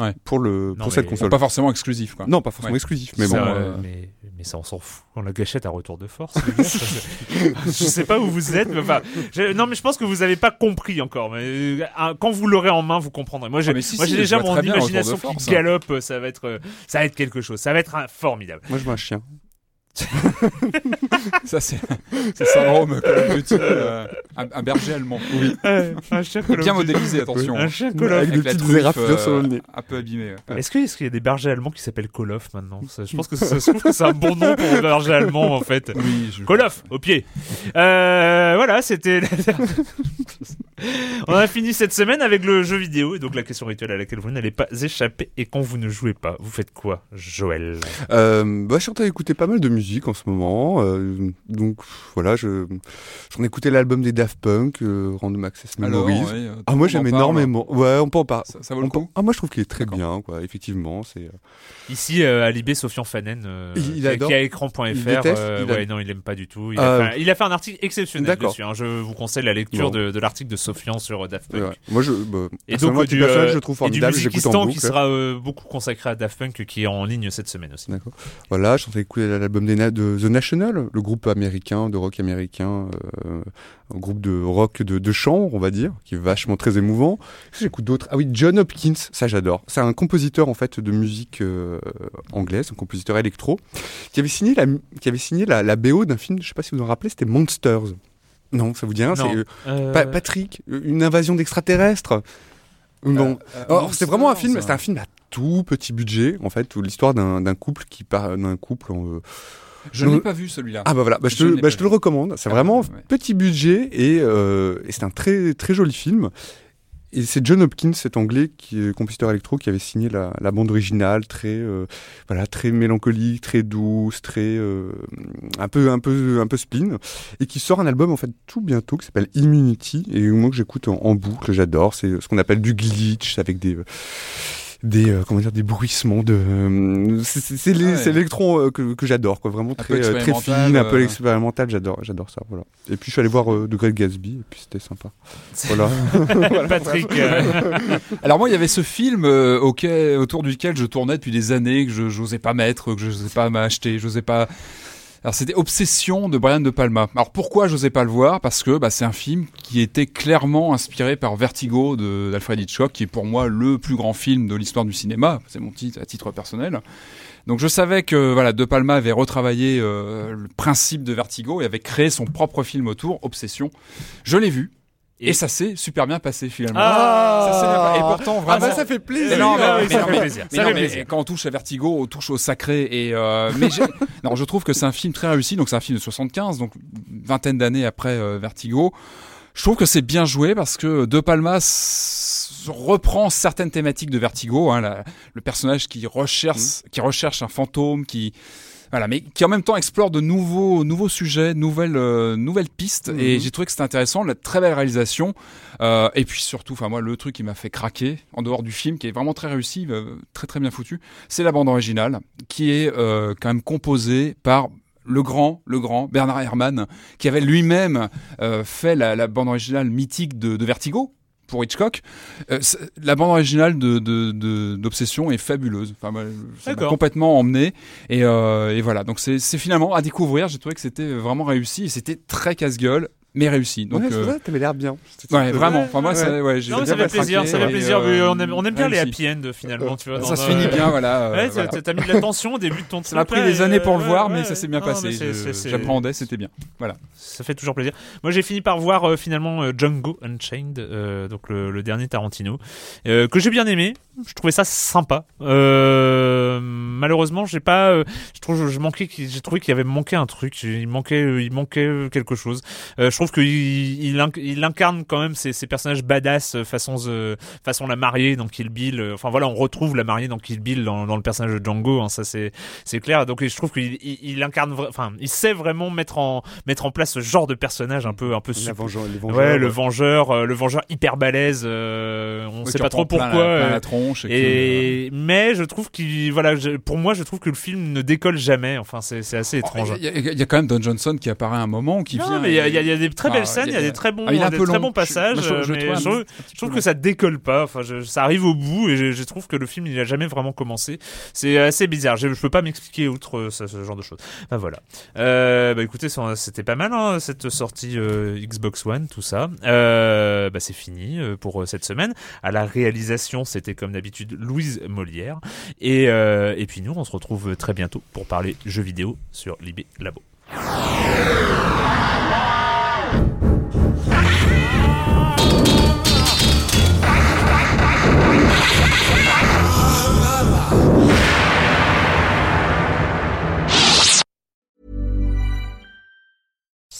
Ouais. pour, le, Non, pour cette console. pas forcément exclusif. Quoi. Non, pas forcément Ouais. exclusif, mais Ça, bon. euh, euh, mais, mais ça on s'en fout on la gâchette à retour de force gars, ça, je sais pas où vous êtes mais enfin je- non mais je pense que vous avez pas compris encore mais euh, quand vous l'aurez en main vous comprendrez moi j'ai Ah, si, si, déjà vois mon imagination Force. qui galope ça va être ça va être quelque chose ça va être un- formidable Moi, je veux un chien. ça, c'est c'est syndrome Duty, euh, un, un berger allemand. Oui. Ouais, un chien Bien modélisé, attention. Un chien Avec, Duty. la petites truffe, éraflures sur le nez. Un peu abîmé. ouais. Est-ce qu'il y a des bergers allemands qui s'appellent Call of maintenant? Ça, Je pense que ça se trouve que c'est un bon nom pour un berger allemand en fait. Oui, je- Call of, au pied. Euh, voilà, c'était. On a fini cette semaine avec le jeu vidéo et donc la question rituelle à laquelle vous n'allez pas échapper. Et quand vous ne jouez pas, vous faites quoi, Joël? Euh, bah, je suis en train d'écouter pas mal de musique en ce moment. euh, donc voilà, je j'en ai écouté l'album des Daft Punk, euh, Random Access Memories. ouais, euh, ah moi j'aime énormément. Ouais, on peut en parler. Ça, ça vaut le On peut- coup Ah moi je trouve qu'il est très bien, quoi. Effectivement, c'est. Ici, euh, à Libé, Sofian Fanen, euh, Il- il qui, a- adore. qui a écran.fr. Il déteste, euh, il a- ouais, non, il aime pas du tout. Il, Ah, a, fait un, il a fait un article exceptionnel dessus. hein. Je vous conseille la lecture Bon. de, de l'article de Sofian sur euh, Daft Punk. ouais. Moi je. Bah, Et donc, du, personnel, euh, je trouve et du formidable. En boucle. qui sera beaucoup consacré à Daft Punk qui est en ligne cette semaine aussi. D'accord. Voilà, je suis en train d'écouter l'album de The National, le groupe américain de rock américain, un groupe de rock de, de chambre, on va dire, qui est vachement très émouvant. J'écoute d'autres. Ah oui, John Hopkins, ça j'adore. C'est un compositeur en fait de musique euh, anglaise, un compositeur électro, qui avait signé la, qui avait signé la, la BO d'un film, je sais pas si vous en rappelez, c'était Monsters. Non, ça vous dit rien. C'est euh, Euh, Pa- Patrick, une invasion d'extraterrestres. Non. c'est vraiment un film, c'est un film à tout petit budget, en fait, où l'histoire d'un couple qui part d'un couple en, Je Non. n'ai pas vu celui-là. ah bah voilà, bah, je, te, l'ai bah, je te le recommande. C'est Ah, vraiment ouais. petit budget et, euh, et c'est un très très joli film. Et c'est John Hopkins, cet anglais qui est compositeur électro, qui avait signé la, la bande originale, très euh, voilà, très mélancolique, très douce, très euh, un peu un peu un peu spleen, et qui sort un album en fait tout bientôt qui s'appelle Immunity et moi que j'écoute en, en boucle, j'adore. C'est ce qu'on appelle du glitch avec des des euh, comment dire des bruissements de euh, c'est- c'est c'est les- Ah ouais. l'électron euh, que, que j'adore quoi vraiment très euh, très fine un peu euh. expérimental j'adore j'adore ça voilà et puis je suis allé voir euh, The Great Gatsby et puis c'était sympa voilà Patrick. Alors moi, il y avait ce film euh, auquel, autour duquel je tournais depuis des années, que je n'osais pas mettre, que je n'osais pas m'acheter, j'osais pas... Alors c'était Obsession de Brian De Palma. Alors pourquoi j'osais pas le voir? Parce que bah, c'est un film qui était clairement inspiré par Vertigo d'Alfred Hitchcock, qui est pour moi le plus grand film de l'histoire du cinéma. C'est mon titre à titre personnel. Donc je savais que voilà De Palma avait retravaillé euh, le principe de Vertigo et avait créé son propre film autour, Obsession. Je l'ai vu. Et, ça s'est super bien passé finalement. Ah ça s'est bien passé. Et pourtant ah vraiment. bah ça fait plaisir Mais non, mais, Ah mais ça fait plaisir. Ça non, fait mais plaisir. quand on touche à Vertigo, on touche au sacré. Et euh, mais non, je trouve que c'est un film très réussi. Donc c'est un film de 75, donc vingtaine d'années après euh, Vertigo. Je trouve que c'est bien joué parce que De Palma reprend certaines thématiques de Vertigo. Hein, la- le personnage qui recherche, qui recherche un fantôme, qui voilà, mais qui en même temps explore de nouveaux, nouveaux sujets, nouvelles, euh, nouvelles pistes. Et j'ai trouvé que c'était intéressant, la très belle réalisation. Euh, et puis surtout, enfin moi, le truc qui m'a fait craquer, en dehors du film, qui est vraiment très réussi, euh, très très bien foutu, c'est la bande originale, qui est euh, quand même composée par le grand, le grand Bernard Herrmann, qui avait lui-même euh, fait la, la bande originale mythique de, de Vertigo pour Hitchcock. Euh, la bande originale de, de, de- d'Obsession est fabuleuse. Enfin, ça m'a complètement emmené. Et, euh, et voilà, donc c'est, c'est finalement à découvrir. J'ai trouvé que c'était vraiment réussi et c'était très casse-gueule, mais réussi. Donc, ouais, euh, t'avais l'air bien ouais, vraiment. Enfin, moi, Ouais. ça, ouais, j'ai Non, ça fait plaisir, ça fait plaisir. euh, on, aime, on aime bien les happy end finalement, tu vois. Ça dans se finit bien, voilà. euh, Ouais, voilà. t'as- mis de la tension au début de ton. Ça m'a pris des années pour le euh, voir, ouais, mais ouais. ça s'est bien Non, passé. J'appréhendais, c'était bien. Voilà. Ça fait toujours plaisir. Moi, j'ai fini par voir euh, finalement euh, Django Unchained, euh, donc le, le dernier Tarantino, euh, que j'ai bien aimé. Je trouvais ça sympa. Euh, malheureusement, j'ai pas. euh, je trouve, je manquais, j'ai trouvé qu'il y avait manqué un truc. Il manquait, euh, il manquait euh, quelque chose. Euh, je trouve qu'il il, inc- il incarne quand même ces, ces personnages badass euh, façon euh, façon la mariée dans Kill Bill. Euh, Enfin voilà, on retrouve la mariée dans Kill Bill dans, dans le personnage de Django. Hein, ça c'est c'est clair. Donc je trouve qu'il il, il incarne, enfin, il sait vraiment mettre en mettre en place ce genre de personnage un peu un peu La super- vengeur- les vengeurs, ouais, le vengeur, euh, le vengeur hyper balèze. euh, on Oui, sait pas trop plein pourquoi. la- plein euh, la tronche et et mais je trouve qu'il voilà, je- pour moi, je trouve que le film ne décolle jamais. Enfin, c'est c'est assez étrange. Il y, a- il y a quand même Don Johnson qui apparaît à un moment, qui Non, vient. mais il y a, et- il y a- il y a des, des très belles Ah, scènes, il y a des très bons, des très bons passages, Je- trouve que ça décolle pas. Enfin, ça arrive au bout et je, trouve que le film il a jamais vraiment commencé. C'est assez bizarre. Je, peux pas m'expliquer outre ce, genre de choses. Bah voilà. Euh, bah écoutez, c'était pas mal hein, cette sortie euh, Xbox One, tout ça. Euh, bah c'est fini pour cette semaine. À la réalisation, c'était comme d'habitude Louise Molière. Et, euh, et puis nous, on se retrouve très bientôt pour parler jeux vidéo sur Libé Labo. 啊啊啊啊啊啊啊啊